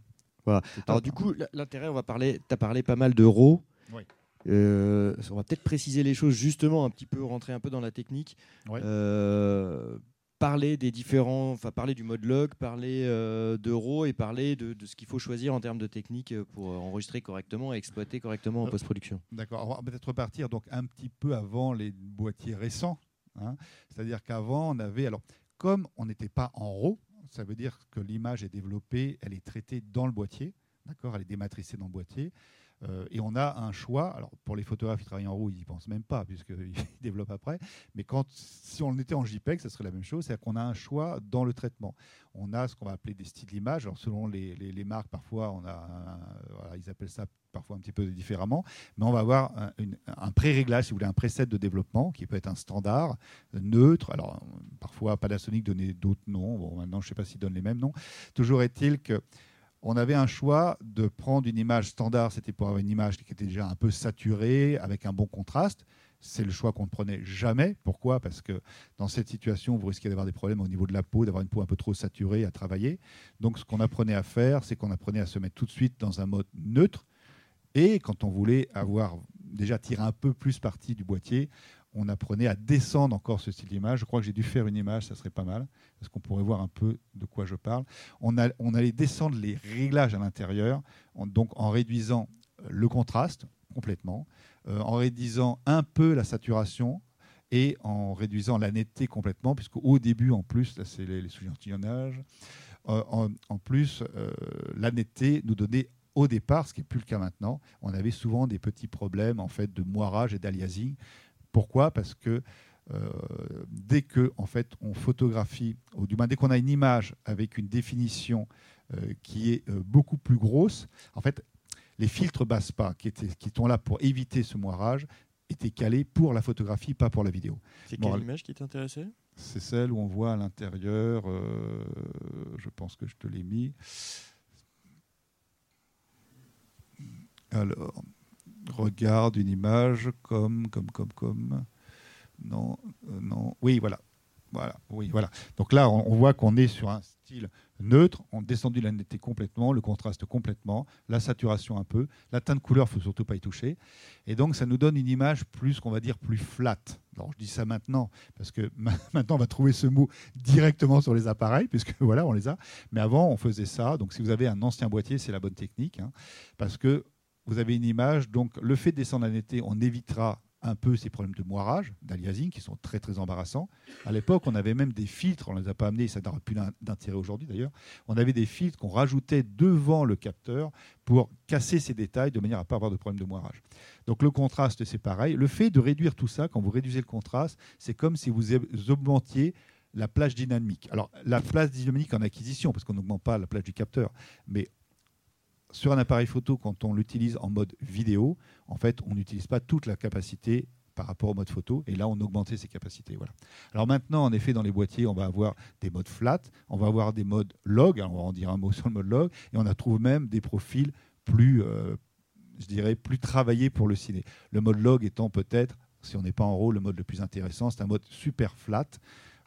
Voilà. Alors du coup, l'intérêt, on va parler. Tu as parlé pas mal d'euros. Oui. on va peut-être préciser les choses justement un petit peu, rentrer un peu dans la technique. Oui parler des différents, enfin parler du mode log, parler euh, d'euros et parler de, ce qu'il faut choisir en termes de technique euh, pour euh, enregistrer correctement et exploiter correctement en post-production. D'accord. On va peut-être repartir donc un petit peu avant les boîtiers récents. Hein. C'est-à-dire qu'avant on avait, alors comme on n'était pas en RAW, ça veut dire que l'image est développée, elle est traitée dans le boîtier, d'accord, elle est dématricée dans le boîtier. Euh, et on a un choix. Alors, pour les photographes qui travaillent en RAW, ils n'y pensent même pas, puisqu'ils développent après. Mais quand, si on était en JPEG, ça serait la même chose. C'est-à-dire qu'on a un choix dans le traitement. On a ce qu'on va appeler des styles d'image. Alors, selon les, les, marques, parfois, on a ils appellent ça parfois un petit peu différemment. Mais on va avoir un, pré-réglage, si vous voulez, un preset de développement qui peut être un standard, neutre. Alors, parfois, Panasonic donnait d'autres noms. Bon, maintenant, je ne sais pas s'ils donnent les mêmes noms. Toujours est-il que on avait un choix de prendre une image standard, c'était pour avoir une image qui était déjà un peu saturée, avec un bon contraste. C'est le choix qu'on ne prenait jamais. Pourquoi? Parce que dans cette situation, vous risquez d'avoir des problèmes au niveau de la peau, d'avoir une peau un peu trop saturée à travailler. Donc ce qu'on apprenait à faire, c'est qu'on apprenait à se mettre tout de suite dans un mode neutre. Et quand on voulait avoir déjà tiré un peu plus parti du boîtier, on apprenait à descendre encore ce style d'image. Je crois que j'ai dû faire une image, ça serait pas mal, parce qu'on pourrait voir un peu de quoi je parle. On, allait descendre les réglages à l'intérieur, donc en réduisant euh, le contraste complètement, euh, en réduisant un peu la saturation et en réduisant la netteté complètement, puisqu'au début, en plus, là c'est les, sous-échantillonnages, euh, en, plus, la netteté nous donnait au départ, ce qui n'est plus le cas maintenant, on avait souvent des petits problèmes en fait de moirage et d'aliasing pourquoi? Parce que euh, dès que en fait on photographie, ou du moins dès qu'on a une image avec une définition euh, qui est euh, beaucoup plus grosse, en fait les filtres basse pas qui, étaient, qui sont là pour éviter ce moirage étaient calés pour la photographie, pas pour la vidéo. C'est quelle image qui t'intéressait? C'est celle où on voit à l'intérieur, je pense que je te l'ai mis. Alors, regarde une image comme, comme, comme, comme. Non, euh, non. Oui, voilà. Voilà, oui, voilà. Donc là, on, voit qu'on est sur un style neutre. On descendu la netteté complètement, le contraste complètement, la saturation un peu. La teinte couleur, faut surtout pas y toucher. Et donc, ça nous donne une image plus, qu'on va dire, plus flat. Alors, je dis ça maintenant parce que maintenant, on va trouver ce mot directement sur les appareils, puisque voilà, on les a. Mais avant, on faisait ça. Donc, si vous avez un ancien boîtier, c'est la bonne technique, hein, parce que vous avez une image. Donc, le fait de descendre en été, on évitera un peu ces problèmes de moirage, d'aliasing, qui sont très très embarrassants. À l'époque, on avait même des filtres, on ne les a pas amenés, ça n'aura plus d'intérêt aujourd'hui d'ailleurs. On avait des filtres qu'on rajoutait devant le capteur pour casser ces détails de manière à ne pas avoir de problème de moirage. Donc le contraste, c'est pareil. Le fait de réduire tout ça, quand vous réduisez le contraste, c'est comme si vous augmentiez la plage dynamique. Alors la plage dynamique en acquisition, parce qu'on n'augmente pas la plage du capteur, mais sur un appareil photo, quand on l'utilise en mode vidéo, en fait, on n'utilise pas toute la capacité par rapport au mode photo. Et là, on augmentait ses capacités. Voilà. Alors maintenant, en effet, dans les boîtiers, on va avoir des modes flat, on va avoir des modes log. on va en dire un mot sur le mode log. Et on trouve même des profils plus, euh, je dirais, plus travaillés pour le ciné. Le mode log étant peut-être, si on n'est pas en RAW, le mode le plus intéressant. C'est un mode super flat.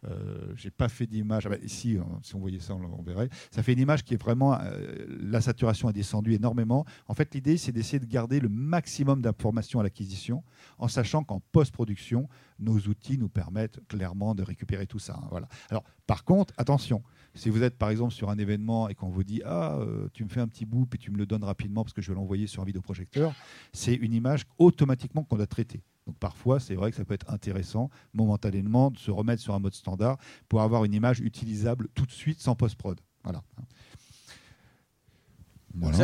Euh, j'ai pas fait d'image. Ah bah, ici, hein, si on voyait ça, on, verrait. Ça fait une image qui est vraiment. Euh, la saturation a descendu énormément. En fait, l'idée, c'est d'essayer de garder le maximum d'informations à l'acquisition, en sachant qu'en post-production, nos outils nous permettent clairement de récupérer tout ça. Hein, voilà. Alors, par contre, attention. Si vous êtes par exemple sur un événement et qu'on vous dit ah euh, tu me fais un petit bout et tu me le donnes rapidement parce que je vais l'envoyer sur un vidéoprojecteur, c'est une image automatiquement qu'on doit traiter. Donc parfois, c'est vrai que ça peut être intéressant momentanément de se remettre sur un mode standard pour avoir une image utilisable tout de suite sans post-prod. Voilà.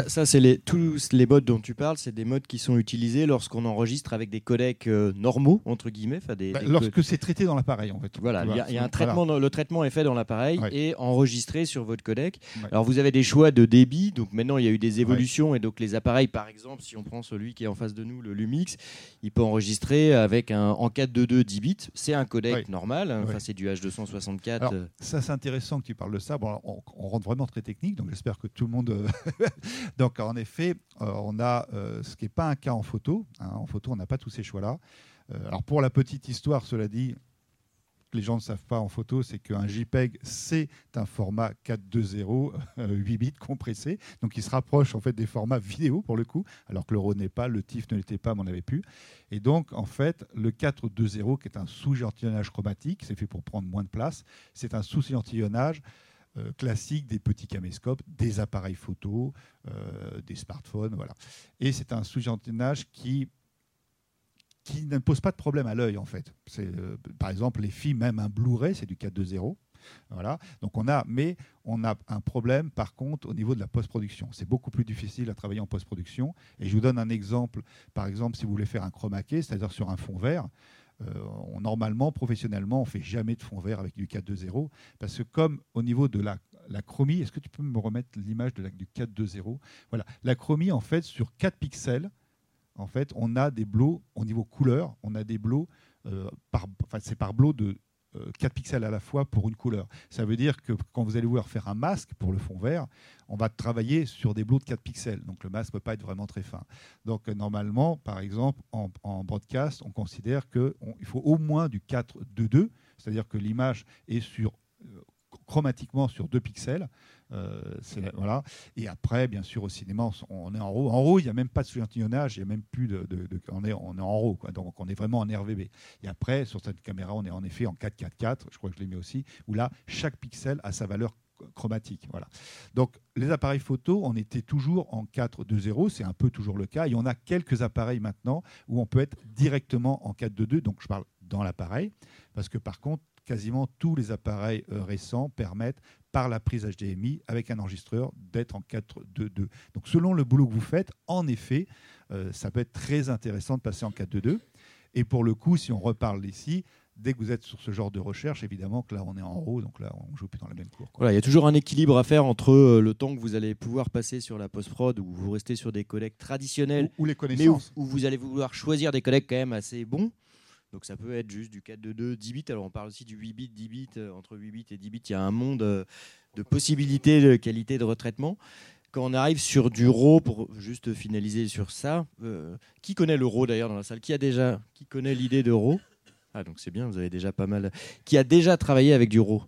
Ça, c'est les, tous les modes dont tu parles, c'est des modes qui sont utilisés lorsqu'on enregistre avec des codecs euh, normaux, entre guillemets. Des, bah, lorsque c'est traité dans l'appareil, en fait. Voilà, il y, a un traitement, le traitement est fait dans l'appareil et enregistré sur votre codec. Alors vous avez des choix de débit, donc maintenant il y a eu des évolutions et donc les appareils, par exemple, si on prend celui qui est en face de nous, le Lumix, il peut enregistrer avec un en 4.2.2 10 bits. C'est un codec normal, hein. enfin, c'est du H264. Euh. ça c'est intéressant que tu parles de ça. Bon, on, on rentre vraiment très technique, donc j'espère que tout le monde euh, Donc en effet, euh, on a euh, ce qui n'est pas un cas en photo. Hein. en photo, on n'a pas tous ces choix-là. Euh, alors pour la petite histoire, cela dit, les gens ne savent pas en photo, c'est qu'un JPEG, c'est un format 4.2.0, 8 bits compressé, donc il se rapproche en fait des formats vidéo pour le coup, alors que le RAW n'est pas, le TIFF ne l'était pas, mais on avait pu. Et donc en fait, le 4.2.0, qui est un sous-échantillonnage chromatique, c'est fait pour prendre moins de place, c'est un sous-échantillonnage euh, classique des petits caméscopes, des appareils photo, euh, des smartphones, voilà. Et c'est un sous-échantillonnage qui qui ne pose pas de problème à l'œil en fait. Euh, par exemple les films, même un Blu-ray, c'est du 4.2.0. Voilà. Donc on a, mais on a un problème par contre au niveau de la post-production. C'est beaucoup plus difficile à travailler en post-production. Et je vous donne un exemple. Par exemple, si vous voulez faire un chroma key, c'est-à-dire sur un fond vert, euh, normalement, professionnellement, on fait jamais de fond vert avec du 4.2.0 parce que comme au niveau de la, chromie, est-ce que tu peux me remettre l'image la, du 4.2.0 Voilà, la chromie en fait sur 4 pixels, en fait, on a des blots au niveau couleur, on a des blots euh, c'est par bloc de 4 euh, pixels à la fois pour une couleur. Ça veut dire que quand vous allez vouloir faire un masque pour le fond vert, on va travailler sur des blocs de 4 pixels. Donc le masque ne peut pas être vraiment très fin. Donc euh, normalement, par exemple, en, broadcast, on considère qu'il faut au moins du 4-2-2, c'est-à-dire que l'image est sur euh, chromatiquement sur 2 pixels. Euh, voilà. Et après, bien sûr, au cinéma, on est en RAW. En RAW, il n'y a même pas de souillantillonnage, il y a même plus de, on, est, on est en RAW, quoi. donc on est vraiment en RVB. Et après, sur cette caméra, on est en effet en 4.4.4, je crois que je l'ai mis aussi, où là, chaque pixel a sa valeur chromatique. Voilà. Donc les appareils photo, on était toujours en 4.2.0, c'est un peu toujours le cas. Et on a quelques appareils maintenant où on peut être directement en 4.2.2, donc je parle dans l'appareil, parce que par contre, quasiment tous les appareils euh, récents permettent par la prise HDMI avec un enregistreur d'être en 4.2.2. Donc selon le boulot que vous faites, en effet, euh, ça peut être très intéressant de passer en 4.2.2. Et pour le coup, si on reparle ici, dès que vous êtes sur ce genre de recherche, évidemment que là on est en haut, donc là on joue plus dans la même cour. Voilà, il y a toujours un équilibre à faire entre euh, le temps que vous allez pouvoir passer sur la post-prod où vous restez sur des codecs traditionnels, ou, les connaissances. mais où, vous allez vouloir choisir des codecs quand même assez bons. Donc ça peut être juste du 4.2.2, 10 bits. Alors on parle aussi du 8 bits, 10 bits. Euh, entre 8 bits et 10 bits, il y a un monde euh, de possibilités de qualité de retraitement. Quand on arrive sur du RAW, pour juste finaliser sur ça, euh, qui connaît le RAW d'ailleurs dans la salle? Qui a déjà, qui connaît l'idée de RAW? Ah donc c'est bien, vous avez déjà pas mal. Qui a déjà travaillé avec du RAW?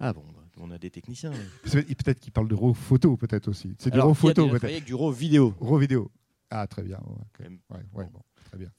Ah bon, bah, on a des techniciens. Peut-être qu'il parle de RAW photo, peut-être aussi. C'est du RAW photo, peut-être. avec du RAW vidéo? RAW vidéo. Ah très bien. Ouais, bon.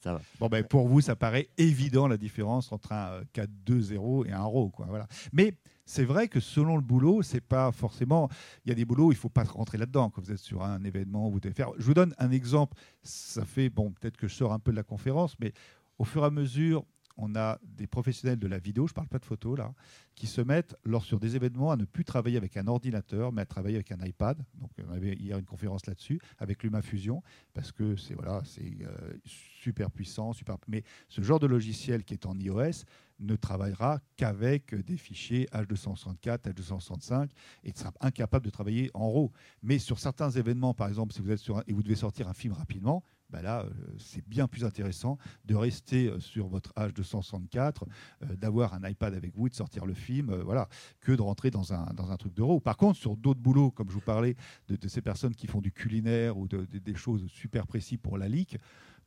Ça va. Bon, ben, pour vous, ça paraît évident la différence entre un 4-2-0 euh, et un RAW. Quoi, voilà. Mais c'est vrai que selon le boulot, c'est pas forcément. Il y a des boulots, il faut pas rentrer là-dedans. Quand vous êtes sur un événement, vous devez faire. Je vous donne un exemple. Ça fait bon, peut-être que je sors un peu de la conférence, mais au fur et à mesure, on a des professionnels de la vidéo, je ne parle pas de photos là, qui se mettent, lors sur des événements, à ne plus travailler avec un ordinateur, mais à travailler avec un iPad. Donc, on avait hier une conférence là-dessus, avec LumaFusion, parce que c'est voilà, c'est euh, super puissant, super. Mais ce genre de logiciel qui est en iOS ne travaillera qu'avec des fichiers H264, H265, et sera incapable de travailler en RAW. Mais sur certains événements, par exemple, si vous êtes sur et vous devez sortir un film rapidement, bah là, euh, c'est bien plus intéressant de rester euh, sur votre H264, euh, d'avoir un iPad avec vous, de sortir le film, voilà, que de rentrer dans un, dans un truc d'euro. Par contre, sur d'autres boulots, comme je vous parlais de, ces personnes qui font du culinaire ou des choses super précises pour la leak,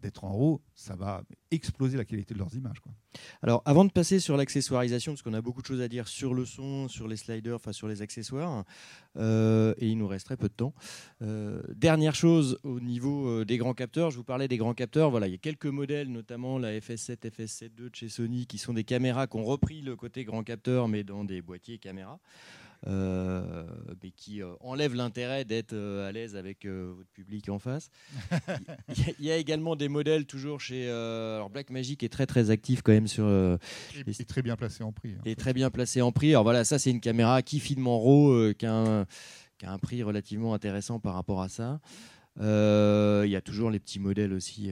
d'être en RAW, ça va exploser la qualité de leurs images. Alors, avant de passer sur l'accessoirisation, parce qu'on a beaucoup de choses à dire sur le son, sur les sliders, enfin sur les accessoires, euh, et il nous resterait peu de temps. Euh, dernière chose au niveau euh, des grands capteurs, je vous parlais des grands capteurs. Voilà, il y a quelques modèles, notamment la FS7, FS7 II de chez Sony, qui sont des caméras qui ont repris le côté grand capteur, mais dans des boîtiers caméra. Euh, mais qui euh, enlève l'intérêt d'être euh, à l'aise avec votre public en face. Il y, a également des modèles toujours chez alors Black Magic est très très actif quand même sur et, très bien placé en prix. Et très bien placé en prix. Alors voilà, ça c'est une caméra qui filme en RAW, qui, a un, prix relativement intéressant par rapport à ça. Il y a toujours les petits modèles aussi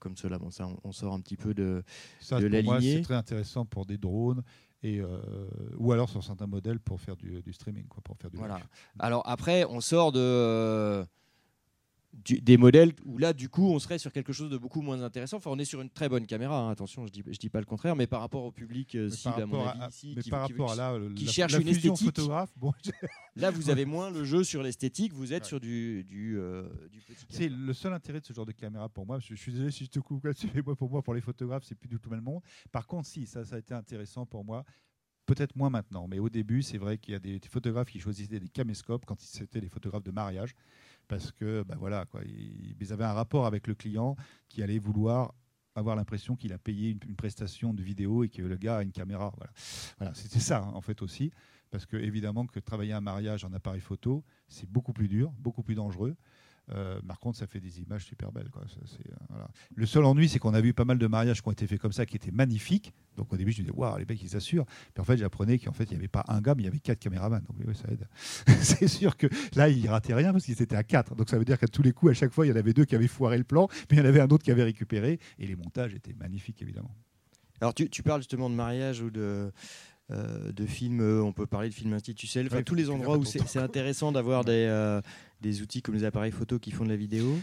comme cela. Bon, ça, on, sort un petit peu de, ça, de la lignée. C'est très intéressant pour des drones et, euh, ou alors sur certains modèles pour faire du, streaming, quoi, pour faire du voilà. Alors après, on sort de des modèles où là, du coup, on serait sur quelque chose de beaucoup moins intéressant. Enfin, on est sur une très bonne caméra, hein, attention, je dis, je dis pas le contraire, mais par rapport au public euh, cible, à mon avis, ici, qui, par rapport à là, qui cherche une esthétique, bon, là, vous avez moins le jeu sur l'esthétique, vous êtes sur du, du, euh, du. C'est le seul intérêt de ce genre de caméra pour moi. Je, suis désolé si je te coupe là-dessus, mais moi, pour moi, pour les photographes, c'est plus du tout le même monde. Par contre, si, ça, ça a été intéressant pour moi peut-être moins maintenant, mais au début, c'est vrai qu'il y a des photographes qui choisissaient des caméscopes quand c'était des photographes de mariage, parce que ben voilà, quoi, ils, avaient un rapport avec le client qui allait vouloir avoir l'impression qu'il a payé une, prestation de vidéo et que le gars a une caméra. Voilà, voilà c'était ça hein, en fait aussi, parce que évidemment que travailler un mariage en appareil photo, c'est beaucoup plus dur, beaucoup plus dangereux. Euh, par contre, ça fait des images super belles. Quoi. Euh, Le seul ennui, c'est qu'on a vu pas mal de mariages qui ont été faits comme ça, qui étaient magnifiques. Donc au début, je me disais, waouh, les mecs, ils s'assurent. Puis en fait, j'apprenais qu'en fait, il n'y avait pas un gars, mais il y avait quatre caméramans. Donc oui, ça aide. c'est sûr que là, ils rataient rien parce qu'ils étaient à quatre. Donc ça veut dire qu'à tous les coups, à chaque fois, il y en avait deux qui avaient foiré le plan, mais il y en avait un autre qui avait récupéré. Et les montages étaient magnifiques, évidemment. Alors tu, parles justement de mariage ou de, de films, euh, on peut parler de films institutionnels, enfin, tous les endroits où c'est intéressant d'avoir des, euh, des, outils comme les appareils photo qui font de la vidéo.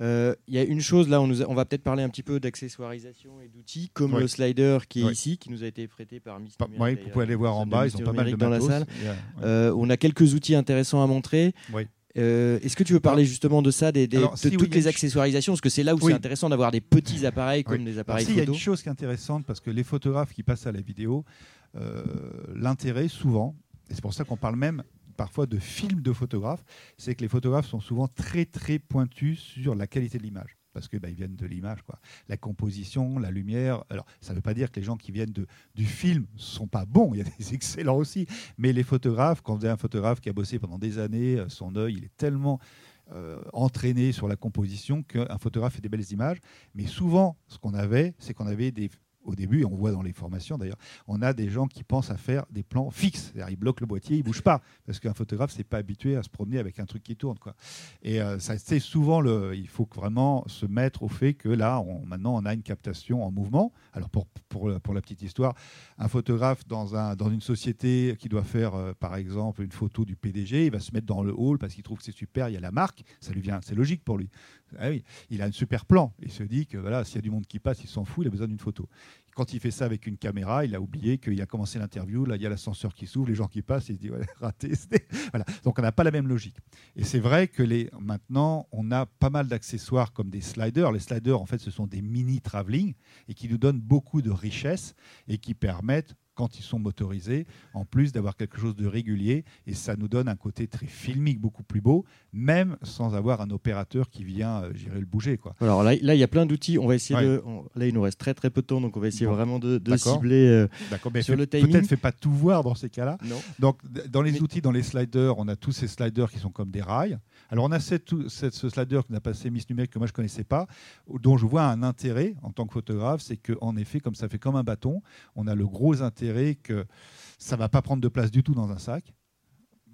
Il y a une chose, là, on, nous on va peut-être parler un petit peu d'accessoirisation et d'outils, comme le slider qui est ici, qui nous a été prêté par Miss Oui, vous pouvez aller voir en bas, ils ont pas mal de dans la salle. on a quelques outils intéressants à montrer. Est-ce que tu veux parler justement de ça, des, de toutes les accessoirisations Parce que c'est là où c'est intéressant d'avoir des petits appareils comme des appareils photo. Il y a une chose qui est intéressante parce que les photographes qui passent à la vidéo, euh, l'intérêt souvent, et c'est pour ça qu'on parle même parfois de films de photographes, c'est que les photographes sont souvent très très pointus sur la qualité de l'image parce que bah, viennent de l'image. La composition, la lumière. Alors, ça ne veut pas dire que les gens qui viennent de, du film sont pas bons. Il y a des excellents aussi. Mais les photographes, quand vous avez un photographe qui a bossé pendant des années, euh, son œil, il est tellement euh, entraîné sur la composition qu'un photographe fait des belles images. Mais souvent, ce qu'on avait, c'est qu'on avait des au début, et on voit dans les formations d'ailleurs, on a des gens qui pensent à faire des plans fixes. C'est-à-dire, ils bloquent le boîtier, ils ne bougent pas. Parce qu'un photographe, n'est pas habitué à se promener avec un truc qui tourne. Quoi. Et euh, ça, c'est souvent, le, il faut vraiment se mettre au fait que là, on, maintenant, on a une captation en mouvement. Alors, pour, la petite histoire, un photographe dans, un, dans une société qui doit faire, euh, par exemple, une photo du PDG, il va se mettre dans le hall parce qu'il trouve que c'est super, il y a la marque, ça lui vient, c'est logique pour lui. Ah il a un super plan. Il se dit que voilà, s'il y a du monde qui passe, il s'en fout, il a besoin d'une photo. Quand il fait ça avec une caméra, il a oublié qu'il a commencé l'interview. Là, il y a l'ascenseur qui s'ouvre, les gens qui passent, il se dit ouais, raté. Voilà. Donc on n'a pas la même logique. Et c'est vrai que les, maintenant, on a pas mal d'accessoires comme des sliders. Les sliders, en fait, ce sont des mini travelling et qui nous donnent beaucoup de richesse et qui permettent quand ils sont motorisés, en plus d'avoir quelque chose de régulier. Et ça nous donne un côté très filmique, beaucoup plus beau, même sans avoir un opérateur qui vient euh, gérer le bouger. Quoi. Alors là, là, il y a plein d'outils. On va essayer de. là, il nous reste très très peu de temps, donc on va essayer vraiment de, cibler euh, sur le timing. Peut-être fait pas tout voir dans ces cas-là. Donc, dans les outils, dans les sliders, on a tous ces sliders qui sont comme des rails. Alors, on a cette, cette, ce slider qu'on a passé Miss Numérique que moi je connaissais pas, dont je vois un intérêt en tant que photographe, c'est qu'en effet, comme ça fait comme un bâton, on a le gros intérêt que ça va pas prendre de place du tout dans un sac.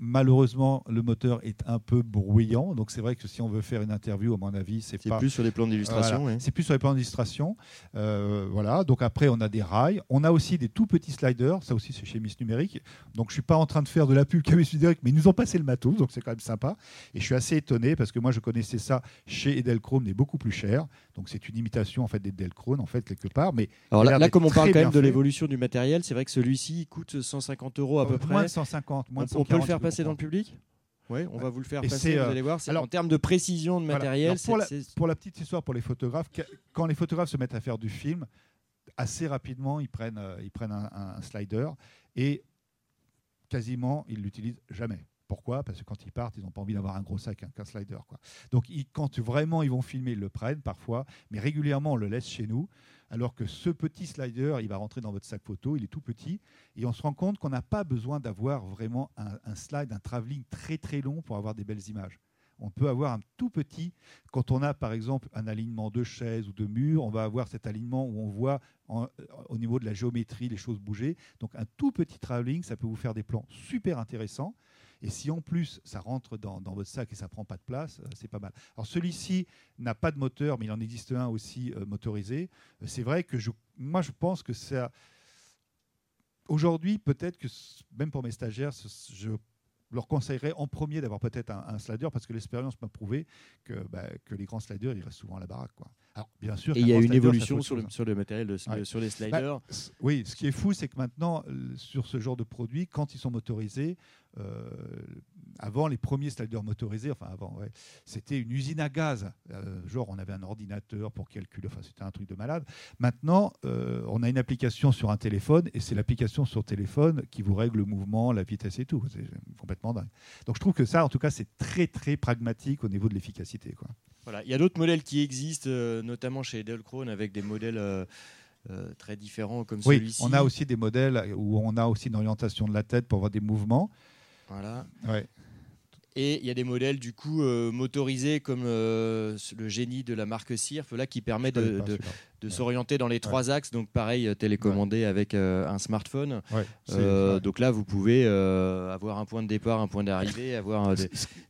Malheureusement, le moteur est un peu bruyant, donc c'est vrai que si on veut faire une interview, à mon avis, c'est pas. plus sur les plans d'illustration. C'est plus sur les plans d'illustration. Euh, voilà. Donc après, on a des rails, on a aussi des tout petits sliders. Ça aussi, c'est chez Miss Numérique. Donc je suis pas en train de faire de la pub qu'à Miss Numérique, mais ils nous ont passé le matos, donc c'est quand même sympa. Et je suis assez étonné parce que moi, je connaissais ça chez Edelkrone, mais beaucoup plus cher. Donc c'est une imitation en fait d'Edelkrone, en fait quelque part. Mais alors là, comme on parle quand même de l'évolution du matériel, c'est vrai que celui-ci coûte 150 euros à peu près. Moins de 150, moins de On peut le faire passer dans le public Ouais, on va vous le faire Et passer, vous euh, allez voir. alors- en termes de précision de matériel, pour, la, pour petite histoire pour les photographes, quand les photographes se mettent à faire du film, assez rapidement, ils prennent, euh, ils prennent un, un slider et quasiment, ils l'utilisent jamais. Pourquoi? Parce que quand ils partent, ils n'ont pas envie d'avoir un gros sac, un, qu'un slider. Quoi. Donc, ils- quand vraiment ils vont filmer, ils le prennent parfois, mais régulièrement, on le laisse chez nous. Alors que ce petit slider, il va rentrer dans votre sac photo, il est tout petit, et on se rend compte qu'on n'a pas besoin d'avoir vraiment un, slide, un travelling très très long pour avoir des belles images. On peut avoir un tout petit, quand on a par exemple un alignement de chaises ou de murs, on va avoir cet alignement où on voit en- au niveau de la géométrie les choses bouger. Donc un tout petit travelling, ça peut vous faire des plans super intéressants. Et si en plus ça rentre dans, dans votre sac et ça prend pas de place, euh, c'est pas mal. Alors celui-ci n'a pas de moteur, mais il en existe un aussi euh, motorisé. Euh, C'est vrai que je, moi je pense que ça. Aujourd'hui, peut-être que même pour mes stagiaires, je leur conseillerais en premier d'avoir peut-être un, un slider parce que l'expérience m'a prouvé que, bah, que les grands sliders ils restent souvent à la baraque. Quoi. Alors bien sûr, Et il y a une slider, évolution sur le, chose. sur le matériel, de- Ouais. sur les sliders? S- Oui, ce qui est fou, c'est que maintenant, sur ce genre de produits, quand ils sont motorisés, avant les premiers sliders motorisés, enfin avant, ouais, c'était une usine à gaz. Euh, genre, on avait un ordinateur pour calculer, enfin, c'était un truc de malade. Maintenant, euh, on a une application sur un téléphone et c'est l'application sur téléphone qui vous règle le mouvement, la vitesse et tout. C'est complètement dingue. Donc, je trouve que ça, en tout cas, c'est très, très pragmatique au niveau de l'efficacité. quoi. Voilà. Il y a d'autres modèles qui existent, euh, notamment chez Delcrone, avec des modèles euh, euh, très différents comme Oui, celui-ci. on a aussi des modèles où on a aussi une orientation de la tête pour avoir des mouvements. Voilà. Ouais. Et il y a des modèles du coup euh, motorisés comme euh, le génie de la marque Sirf là qui permet de, Ouais. s'orienter dans les trois axes. Donc pareil, euh, télécommandé avec euh, un smartphone. Donc là, vous pouvez avoir un point de départ, un point d'arrivée, avoir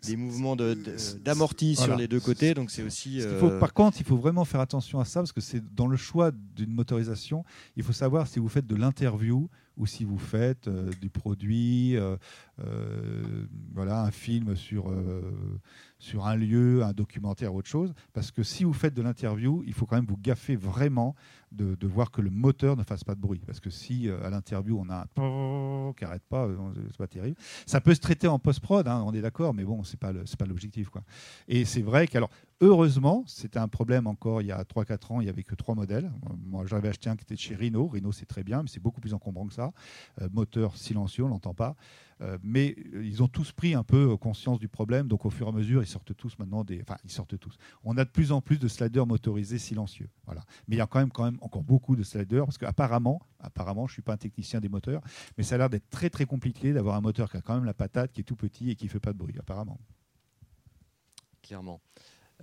des, mouvements de- d'amorti Voilà. sur les deux côtés. Donc c'est aussi. Ce qu'il faut- par contre, il faut vraiment faire attention à ça parce que c'est dans le choix d'une motorisation. Il faut savoir si vous faites de l'interview ou si vous faites euh, du produit, euh, voilà, un film sur, euh, sur un lieu, un documentaire autre chose. Parce que si vous faites de l'interview, il faut quand même vous gaffer vraiment de, de voir que le moteur ne fasse pas de bruit. Parce que si euh, à l'interview on a un qui n'arrête pas, euh, c'est pas terrible. Ça peut se traiter en post-prod, hein, on est d'accord, mais bon, c'est pas pas l'objectif. quoi. Et c'est vrai qu'alors, heureusement, c'était un problème encore il y a 3-4 ans, il n'y avait que trois modèles. Moi, j'avais acheté un qui était de chez Renault. Renault, c'est très bien, mais c'est beaucoup plus encombrant que ça. Euh, moteur silencieux, on l'entend pas. Euh, mais euh, ils ont tous pris un peu euh, conscience du problème, donc au fur et à mesure, ils sortent tous maintenant des. Enfin, ils sortent tous. On a de plus en plus de sliders motorisés silencieux. Voilà. Mais il y a quand même, quand même encore beaucoup de sliders, parce qu'apparemment, apparemment, je ne suis pas un technicien des moteurs, mais ça a l'air d'être très très compliqué d'avoir un moteur qui a quand même la patate, qui est tout petit et qui ne fait pas de bruit, apparemment. Clairement.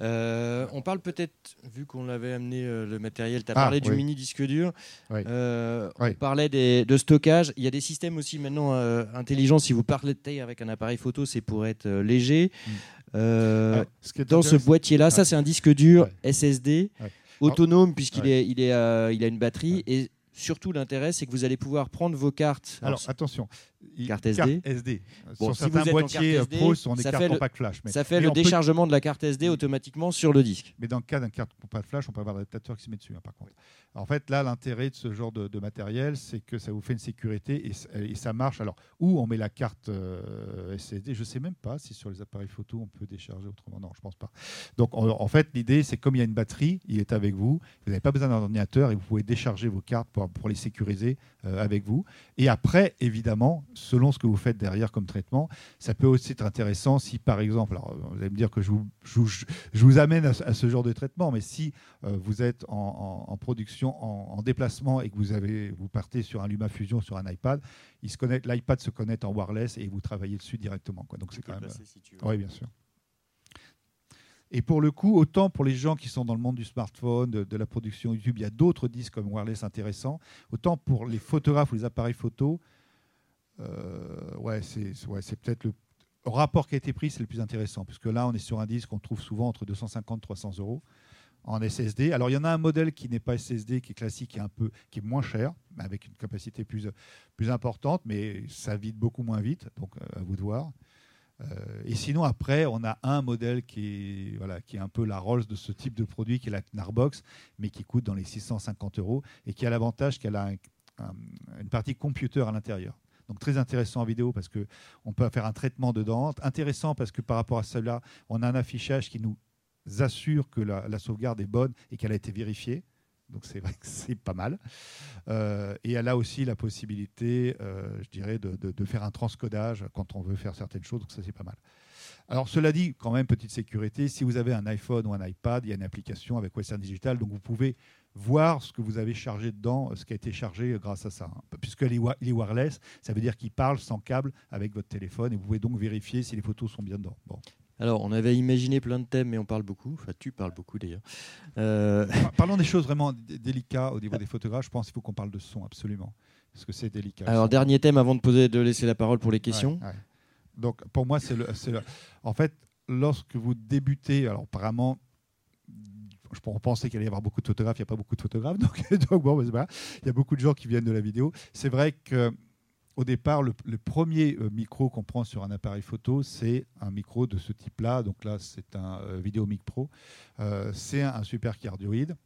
Euh, on parle peut-être, vu qu'on avait amené euh, le matériel, tu as Ah, parlé du mini disque dur, Oui. Euh, Oui. on parlait des- de stockage. Il y a des systèmes aussi maintenant euh, intelligents. Si vous parlez de taille avec un appareil photo, c'est pour être léger. Mm. Ce est dans ce boîtier-là, ça Ouais. c'est un disque dur Ouais. SSD, Ouais. autonome puisqu'il ouais. est, il est, il a une batterie. Et surtout, l'intérêt, c'est que vous allez pouvoir prendre vos cartes. Alors, Alors, attention. Carte SD. SD. Bon, Sur si vous certains êtes en boîtiers carte euh, SD, pro, sont des cartes compact flash. Mais, ça fait mais le peut- déchargement de la carte SD automatiquement sur le disque. Mais dans le cas d'un carte compact flash, on peut avoir l'adaptateur qui se met dessus, hein, par contre. En fait, là, l'intérêt de ce genre de, de matériel, c'est que ça vous fait une sécurité et, ça marche. Alors, où on met la carte euh, SSD, je ne sais même pas si sur les appareils photo, on peut décharger autrement. Non, je pense pas. Donc, en, en fait, l'idée, c'est comme il y a une batterie, il est avec vous. Vous n'avez pas besoin d'un ordinateur et vous pouvez décharger vos cartes pour, pour les sécuriser euh, avec vous. Et après, évidemment, selon ce que vous faites derrière comme traitement, ça peut aussi être intéressant si, par exemple, alors vous allez me dire que je vous, je vous- je vous amène à, ce- à ce genre de traitement, mais si euh, vous êtes en, en- en production, en, en déplacement et que vous, avez, vous partez sur un LumaFusion, sur un iPad, l'iPad se connecte en wireless et vous travaillez dessus directement. Quoi. Donc c'est quand même. Oui, bien sûr. Et pour le coup, autant pour les gens qui sont dans le monde du smartphone, de, de la production YouTube, il y a d'autres disques comme wireless intéressants. Autant pour les photographes ou les appareils photo, euh, ouais, c'est ouais, peut-être le rapport qualité-prix, c'est le plus intéressant. Parce que là, on est sur un disque qu'on trouve souvent entre 250 et 300 euros en SSD. Alors, il y en a un modèle qui n'est pas SSD, qui est classique, qui est, un peu, qui est moins cher, mais avec une capacité plus, plus importante, mais ça vide beaucoup moins vite. Donc, euh, à vous de voir. Euh, et sinon, après, on a un modèle qui est, voilà, qui est un peu la Rolls de ce type de produit, qui est la Knarbox, mais qui coûte dans les 650 euros et qui a l'avantage qu'elle a un- un- une partie computer à l'intérieur. Donc très intéressant en vidéo parce qu'on peut faire un traitement dedans. Intéressant parce que par rapport à cela, on a un affichage qui nous assure que la, sauvegarde est bonne et qu'elle a été vérifiée. Donc c'est vrai que c'est pas mal. Euh, et elle a aussi la possibilité, euh, je dirais, de, faire un transcodage quand on veut faire certaines choses. Donc ça c'est pas mal. Alors cela dit, quand même, petite sécurité, si vous avez un iPhone ou un iPad, il y a une application avec Western Digital, donc vous pouvez voir ce que vous avez chargé dedans, ce qui a été chargé grâce à ça. Hein. Puisqu'il est wireless, ça veut dire qu'il parle sans câble avec votre téléphone et vous pouvez donc vérifier si les photos sont bien dedans. Bon. Alors, on avait imaginé plein de thèmes, mais on parle beaucoup. Enfin, tu parles beaucoup d'ailleurs. Euh, parlons des choses vraiment délicates au niveau des photographes. Je pense qu'il faut qu'on parle de son, absolument. Parce que c'est délicat. Alors, dernier thème avant de, poser, de laisser la parole pour les questions. Donc, pour moi, c'est le, le, En fait, lorsque vous débutez, alors apparemment, je penser qu'il allait y avoir beaucoup de photographes, il n'y a pas beaucoup de photographes, donc, bon, bah, il y a beaucoup de gens qui viennent de la vidéo. C'est vrai que au départ, le, premier euh, micro qu'on prend sur un appareil photo, c'est un micro de ce type-là. Donc là, c'est un euh, Vidéomic Pro. Euh, c'est un, super cardioïde.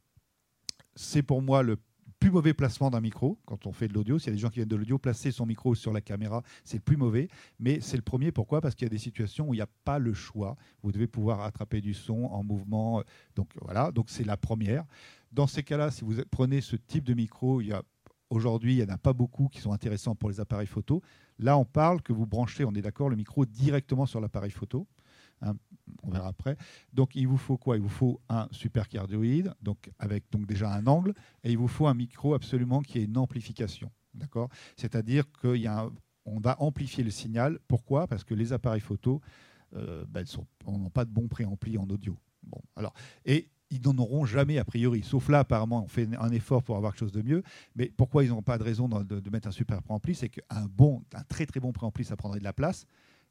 C'est pour moi le plus mauvais placement d'un micro quand on fait de l'audio. S'il y a des gens qui viennent de l'audio, placer son micro sur la caméra, c'est le plus mauvais. Mais c'est le premier. Pourquoi? Parce qu'il y a des situations où il n'y a pas le choix. Vous devez pouvoir attraper du son en mouvement. Donc voilà, donc c'est la première. Dans ces cas-là, si vous prenez ce type de micro, il y a Aujourd'hui, il n'y en a pas beaucoup qui sont intéressants pour les appareils photo. Là, on parle que vous branchez, on est d'accord, le micro directement sur l'appareil photo. Hein, on verra après. Donc, il vous faut quoi? Il vous faut un super cardioïde, donc avec donc déjà un angle, et il vous faut un micro absolument qui ait une amplification. D'accord? C'est-à-dire qu'on va amplifier le signal. Pourquoi? Parce que les appareils photo euh, ben, n'ont pas de bon préampli en audio. Bon, alors, et ils n'en auront jamais a priori. Sauf là, apparemment, on fait un effort pour avoir quelque chose de mieux. Mais pourquoi ils n'ont pas de raison de, mettre un super préampli? C'est qu'un bon, un très très bon préampli, ça prendrait de la place.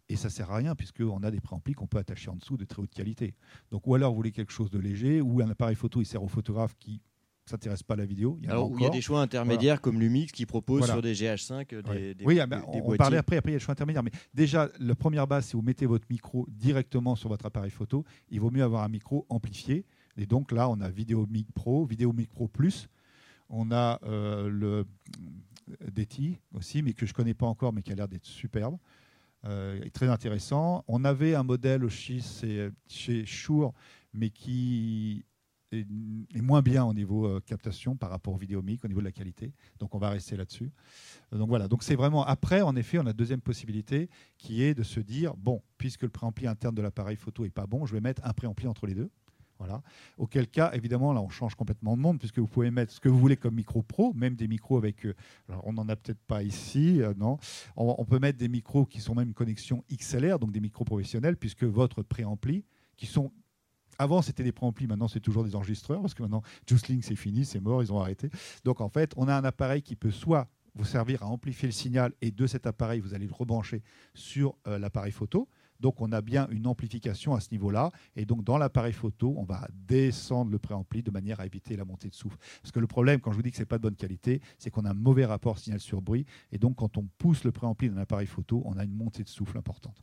Et ça sert à rien puisqu'on a des préamplis qu'on peut attacher en dessous de très haute qualité. Donc, ou alors vous voulez quelque chose de léger, ou un appareil photo, il sert aux photographes qui s'intéressent pas à la vidéo. Il y, alors, il y a des choix intermédiaires comme Lumix qui propose sur des GH5 des, Oui, ah ben, on, parlait après, après il y a des choix intermédiaires. Mais déjà, la première base, si vous mettez votre micro directement sur votre appareil photo, il vaut mieux avoir un micro amplifié et donc là, on a VideoMic Pro, VideoMic Pro Plus. On a euh, le DETI aussi, mais que je ne connais pas encore, mais qui a l'air d'être superbe. Euh, très intéressant. On avait un modèle chez, chez Shure, mais qui est, moins bien au niveau euh, captation par rapport au VideoMic, au niveau de la qualité. Donc on va rester là-dessus. donc voilà, donc c'est vraiment après, en effet, on a la deuxième possibilité qui est de se dire, bon, puisque le préampli interne de l'appareil photo est pas bon, je vais mettre un préampli entre les deux. Voilà. Auquel cas, évidemment, là, on change complètement de monde, puisque vous pouvez mettre ce que vous voulez comme micro pro, même des micros avec. Euh, alors, on n'en a peut-être pas ici, euh, non. On, peut mettre des micros qui sont même une connexion XLR, donc des micros professionnels, puisque votre préampli, qui sont. Avant, c'était des préamplis, maintenant, c'est toujours des enregistreurs, parce que maintenant, Juicing, c'est fini, c'est mort, ils ont arrêté. Donc, en fait, on a un appareil qui peut soit vous servir à amplifier le signal, et de cet appareil, vous allez le rebrancher sur euh, l'appareil photo donc on a bien une amplification à ce niveau-là. Et donc dans l'appareil photo, on va descendre le préampli de manière à éviter la montée de souffle. Parce que le problème, quand je vous dis que ce n'est pas de bonne qualité, c'est qu'on a un mauvais rapport signal sur bruit. Et donc quand on pousse le préampli d'un appareil photo, on a une montée de souffle importante.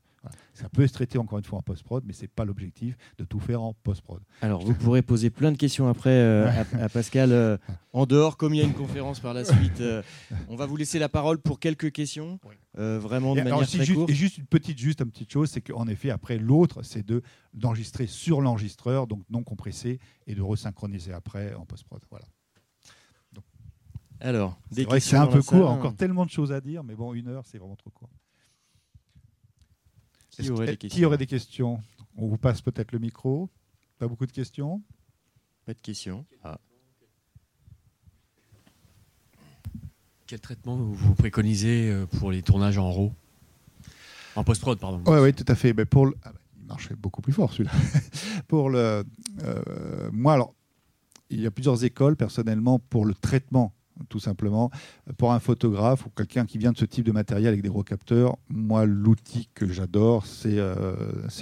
Ça peut se traiter encore une fois en post-prod, mais ce n'est pas l'objectif de tout faire en post-prod. Alors, vous pourrez poser plein de questions après euh, à, Pascal euh, en dehors, comme il y a une conférence par la suite. Euh, on va vous laisser la parole pour quelques questions, vraiment de manière très juste, Et juste une petite, juste une petite chose, c'est qu'en effet, après, l'autre, c'est de, d'enregistrer sur l'enregistreur, donc non compressé, et de resynchroniser après en post-prod. Voilà. Alors, des c'est un peu court, encore tellement de choses à dire, mais bon, une heure, c'est vraiment trop court. Qui aurait, des questions On vous passe peut-être le micro. Pas beaucoup de questions? Pas de questions. Ah. Quel traitement vous préconisez euh, pour les tournages en RAW En post-prod, pardon. Oui, ouais, tout à fait. Mais pour ah bah, il marchait beaucoup plus fort celui-là. pour le, euh, moi, alors, il y a plusieurs écoles personnellement pour le traitement tout simplement. Pour un photographe ou quelqu'un qui vient de ce type de matériel avec des gros capteurs, moi, l'outil que j'adore, c'est euh,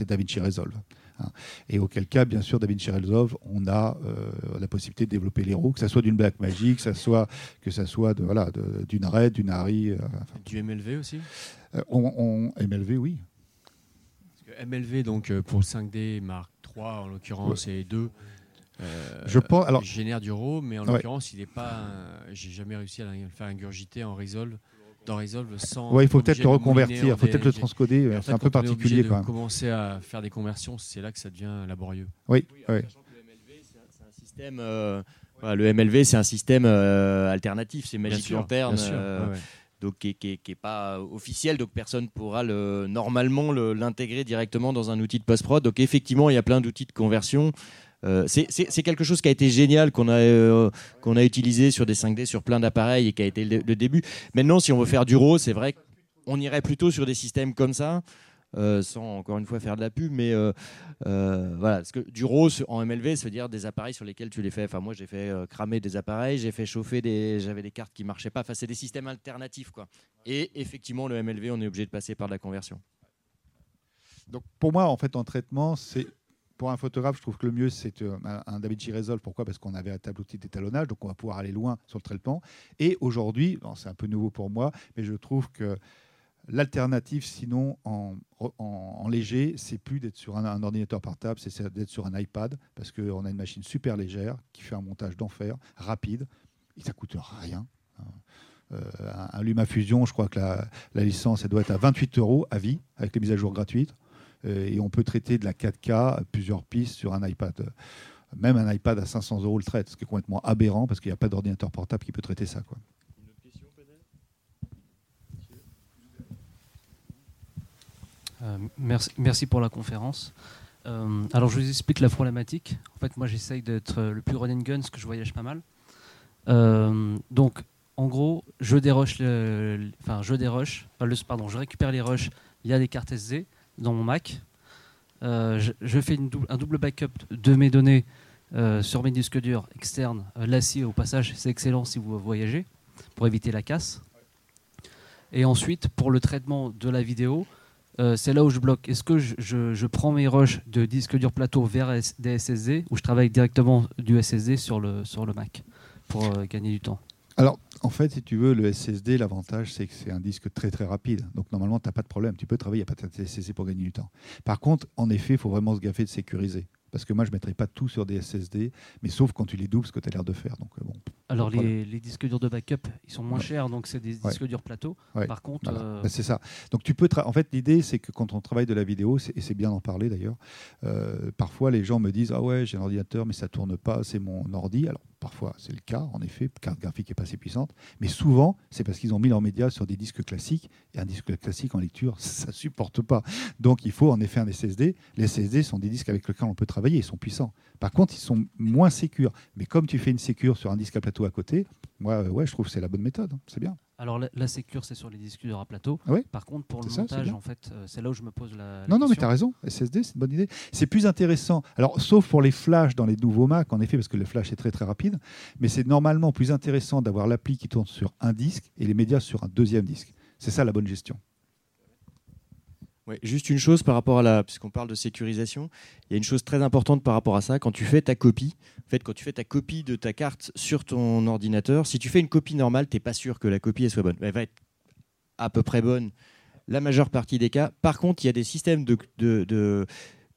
DaVinci Resolve. Hein. Et auquel cas, bien sûr, DaVinci Resolve, on a euh, la possibilité de développer les roues, que ce soit d'une que ce soit, que ça soit de, voilà, d'une RED, d'une ARI. Euh, du MLV aussi? Euh, on, MLV, oui. Parce que MLV, donc pour 5D Mark III en l'occurrence, et 2, euh, je pense. Alors, génère du RAW, mais en l'occurrence, il n'est pas. J'ai jamais réussi à le faire ingurgiter en Resolve. dans Resolve sans. Ouais, il faut être peut-être le reconvertir, il faut peut-être le transcoder. C'est un peu particulier quand même. commencer à faire des conversions, c'est là que ça devient laborieux. Oui, oui. Le MLV, c'est un- système. euh, voilà, le MLV, c'est un système euh, alternatif, c'est Magic sûr, Lantern, bien sûr, euh, ouais, ouais. donc qui, qui, qui est pas officiel, donc personne pourra le, normalement le- l'intégrer directement dans un outil de post-prod. Donc effectivement, il y a plein d'outils de conversion. Euh, c'est- c'est c'est quelque chose qui a été génial, qu'on a, euh, a utilisé sur des 5D, sur plein d'appareils et qui a été le, début. Maintenant, si on veut faire du RAW, c'est vrai qu'on irait plutôt sur des systèmes comme ça. euh, sans encore une fois faire de la pub, mais voilà, parce que du RAW en MLV, veut dire des appareils sur lesquels tu les fais. Enfin, moi, j'ai fait cramer des appareils, j'ai fait chauffer des, j'avais des cartes qui marchaient pas. C'est des systèmes alternatifs, quoi. Et effectivement, le MLV, on est obligé de passer par de la conversion. Donc pour moi, en fait, en traitement, c'est pour un photographe, je trouve que le mieux, c'est euh, un, DaVinci Resolve. Pourquoi? Parce qu'on avait un outil d'étalonnage, donc on va pouvoir aller loin sur le traitement. Et aujourd'hui, c'est un peu nouveau pour moi, mais je trouve que l'alternative, sinon en, en- en léger, c'est plus d'être sur un, un ordinateur portable, c'est d'être sur un iPad, parce qu'on a une machine super légère qui fait un montage d'enfer, rapide, et ça coûte rien. Euh, un, un LumaFusion, je crois que la, la licence, elle doit être à 28 euros à vie, avec les mises à jour gratuites. Euh, et on peut traiter de la 4K, plusieurs pistes sur un iPad. Même un iPad à 500 euros le traite, ce qui est complètement aberrant parce qu'il n'y a pas d'ordinateur portable qui peut traiter ça. Quoi. Euh, merci, merci pour la conférence. Euh, alors, je vous explique la problématique. En fait, moi, j'essaye d'être le plus run and gun, parce que je voyage pas mal. Euh, donc, en gros, je déroche, le, le- enfin, je déroche, enfin, le- pardon, je récupère les rushs via des cartes SD dans mon Mac. Euh, je, fais un double backup de mes données euh, sur mes disques durs externes. Euh, L'acier, au passage, c'est excellent si vous voyagez, pour éviter la casse. Et ensuite, pour le traitement de la vidéo, c'est là où je bloque. Est-ce que je, prends mes rushs de disque dur plateau vers des SSD ou je travaille directement du SSD sur le, sur le Mac pour gagner du temps? En fait, si tu veux, le SSD, l'avantage, c'est que c'est un disque très très rapide. Donc, normalement, tu n'as pas de problème. Tu peux travailler, il n'y a pas de SSD pour gagner du temps. Par contre, en effet, il faut vraiment se gaffer de sécuriser. Parce que moi, je ne mettrai pas tout sur des SSD, mais sauf quand tu les doubles, ce que tu as l'air de faire. Donc, euh, bon, Alors les, les disques durs de backup, ils sont moins Ouais. chers, donc c'est des Ouais. disques durs plateau. Ouais. Par contre, Voilà. euh, Ben, c'est ça. Donc tu peux. En fait, l'idée, c'est que quand on travaille de la vidéo, c'est- et c'est bien d'en parler d'ailleurs. euh, parfois, les gens me disent ah ouais, j'ai un ordinateur, mais ça tourne pas, c'est mon ordi. Alors parfois, c'est le cas, en effet, carte graphique est pas assez puissante. Mais souvent, c'est parce qu'ils ont mis leurs médias sur des disques classiques et un disque classique en lecture, ça supporte pas. Donc il faut en effet un SSD. Les SSD sont des disques avec lesquels on peut travailler, ils sont puissants. Par contre, ils sont moins sécures. Mais comme tu fais une sécure sur un disque à plateau à côté, moi, euh, ouais, je trouve que c'est la bonne méthode. hein. C'est bien. alors la, la sécure, c'est sur les disques à plateau. Ah ouais Par contre, pour le ça, montage, en fait, euh, c'est là où je me pose la, la Non, non, mais tu as raison. SSD, c'est une bonne idée. C'est plus intéressant. Alors, sauf pour les flashs dans les nouveaux Mac, en effet, parce que le flash est très très rapide. Mais c'est normalement plus intéressant d'avoir l'appli qui tourne sur un disque et les médias sur un deuxième disque. C'est ça la bonne gestion. Juste une chose par rapport à la, puisqu'on parle de sécurisation, il y a une chose très importante par rapport à ça. Quand tu fais ta copie, en fait, quand tu fais ta copie de ta carte sur ton ordinateur, si tu fais une copie normale, t'es pas sûr que la copie soit bonne. Elle va être à peu près bonne la majeure partie des cas. Par contre, il y a des systèmes de, de,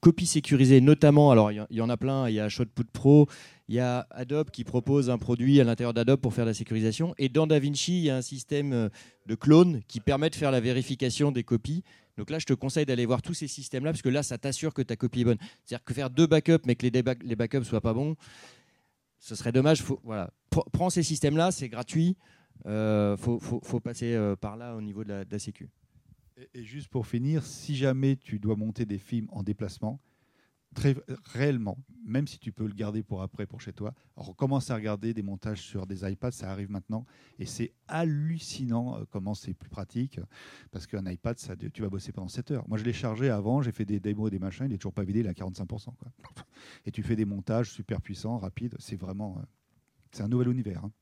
copies sécurisées, notamment. Alors, il y en- a plein. Il y a Shotput Pro, il y a Adobe qui propose un produit à l'intérieur d'Adobe pour faire la sécurisation. Et dans DaVinci, il y a un système euh, de clone qui permet de faire la vérification des copies. Donc là, je te conseille d'aller voir tous ces systèmes-là, parce que là, ça t'assure que ta copie est bonne. C'est-à-dire que faire deux backups, mais que les, déba- les backups soient pas bons, ce serait dommage. Voilà. Pr- Prends ces systèmes-là, c'est gratuit. Euh, faut, passer euh, par là au niveau de la, sécu. Et juste pour finir, si jamais tu dois monter des films en déplacement, très réellement, même si tu peux le garder pour après, pour chez toi, alors commence à regarder des montages sur des iPads, ça arrive maintenant, et c'est hallucinant euh, comment c'est plus pratique, parce qu'un iPad, tu vas bosser pendant 7 heures. Moi, je l'ai chargé avant, j'ai fait des démos et des machins, il est toujours pas vidé, il est à 45%. Quoi. Et tu fais des montages super puissants, rapides, c'est vraiment... euh, c'est un nouvel univers. hein.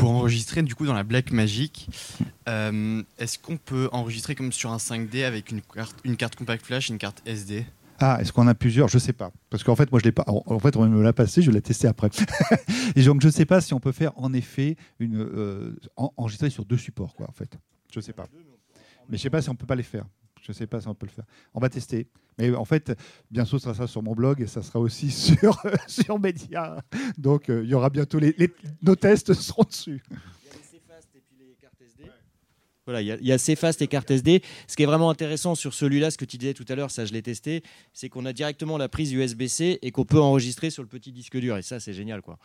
Pour enregistrer du coup dans la Black Magic, euh, est-ce qu'on peut enregistrer comme sur un 5D avec une carte, une carte compact flash une carte SD Ah, est-ce qu'on a plusieurs? Je sais pas. Parce qu'en fait, moi, je l'ai pas. En fait, on me l'a passé, je l'ai testé après. et donc, je sais pas si on peut faire en effet une euh, en- enregistrer sur deux supports, quoi. En fait, je sais pas. Mais je sais pas si on peut pas les faire. Je ne sais pas si on peut le faire. On va tester. Mais en fait, bientôt, ça sera sur mon blog et ça sera aussi sur, sur Media. Donc, euh, il y aura bientôt les, les- nos tests seront dessus. Il y a les CFast et puis les cartes SD. Voilà, il y a, CFast et cartes SD. Ce qui est vraiment intéressant sur celui-là, ce que tu disais tout à l'heure, ça je l'ai testé, c'est qu'on a directement la prise USB-C et qu'on peut enregistrer sur le petit disque dur. Et ça, c'est génial, quoi.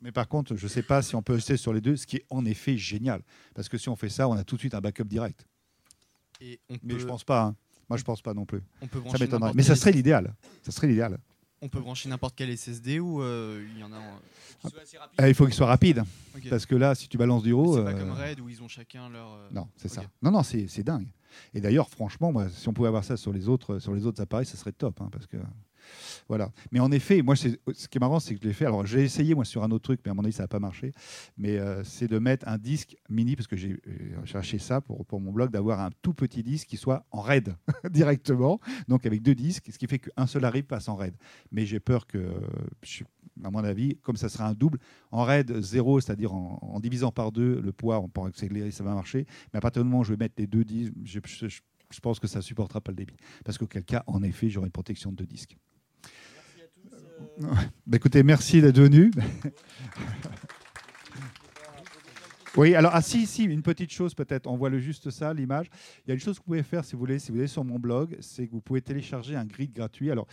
Mais par contre, je ne sais pas si on peut rester sur les deux, ce qui est en effet génial. Parce que si on fait ça, on a tout de suite un backup direct. Et on Mais peut, je pense pas. hein. Moi, je pense pas non plus. on peut Ça brancher m'étonnerait. Mais ça serait l'idéal. Ça serait l'idéal. On peut brancher n'importe quel SSD ou euh, il y en a. Euh, il faut qu'il soit rapide. Parce que là, si tu balances du haut. C'est pas euh, comme Red où ils ont chacun leur. euh, Non, c'est ça. Non, non, c'est c'est dingue. Et d'ailleurs, franchement, moi, si on pouvait avoir ça sur les autres, sur les autres appareils, ça serait top. hein, parce que, voilà. Mais en effet, moi, ce qui est marrant, c'est que je l'ai fait. Alors, j'ai essayé, moi, sur un autre truc, mais à mon avis, ça n'a pas marché. Mais euh, c'est de mettre un disque mini, parce que j'ai euh, cherché ça pour, mon blog, d'avoir un tout petit disque qui soit en RAID directement. Donc, avec deux disques, ce qui fait qu'un seul arrive passe en RAID. Mais j'ai peur que, à mon avis, comme ça sera un double, en RAID 0, c'est-à-dire en, divisant par deux le poids, on pourra accélérer, ça va marcher. Mais à partir du moment où je vais mettre les deux disques, je pense que ça ne supportera pas le débit. Parce qu'auquel cas, en effet, j'aurai une protection de deux disques. Bah, écoutez, merci d'être venu. Oui, alors, ah si, si, une petite chose peut-être, on voit le juste ça, l'image. Il y a une chose que vous pouvez faire si vous voulez, si vous allez sur mon blog, c'est que vous pouvez télécharger un grid gratuit, alors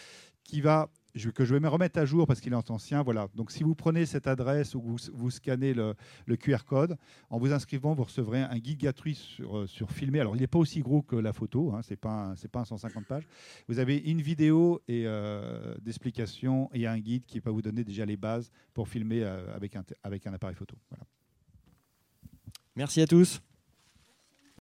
qui va, que je vais me remettre à jour parce qu'il est ancien, voilà. Donc si vous prenez cette adresse ou vous, vous scannez le, QR code, en vous inscrivant, vous recevrez un guide gratuit sur, euh, sur filmer. Alors il n'est pas aussi gros que la photo, hein, c'est pas, pas un 150 pages. Vous avez une vidéo et euh, d'explication et un guide qui va vous donner déjà les bases pour filmer euh, avec, un, avec un appareil photo. Voilà. Merci à tous.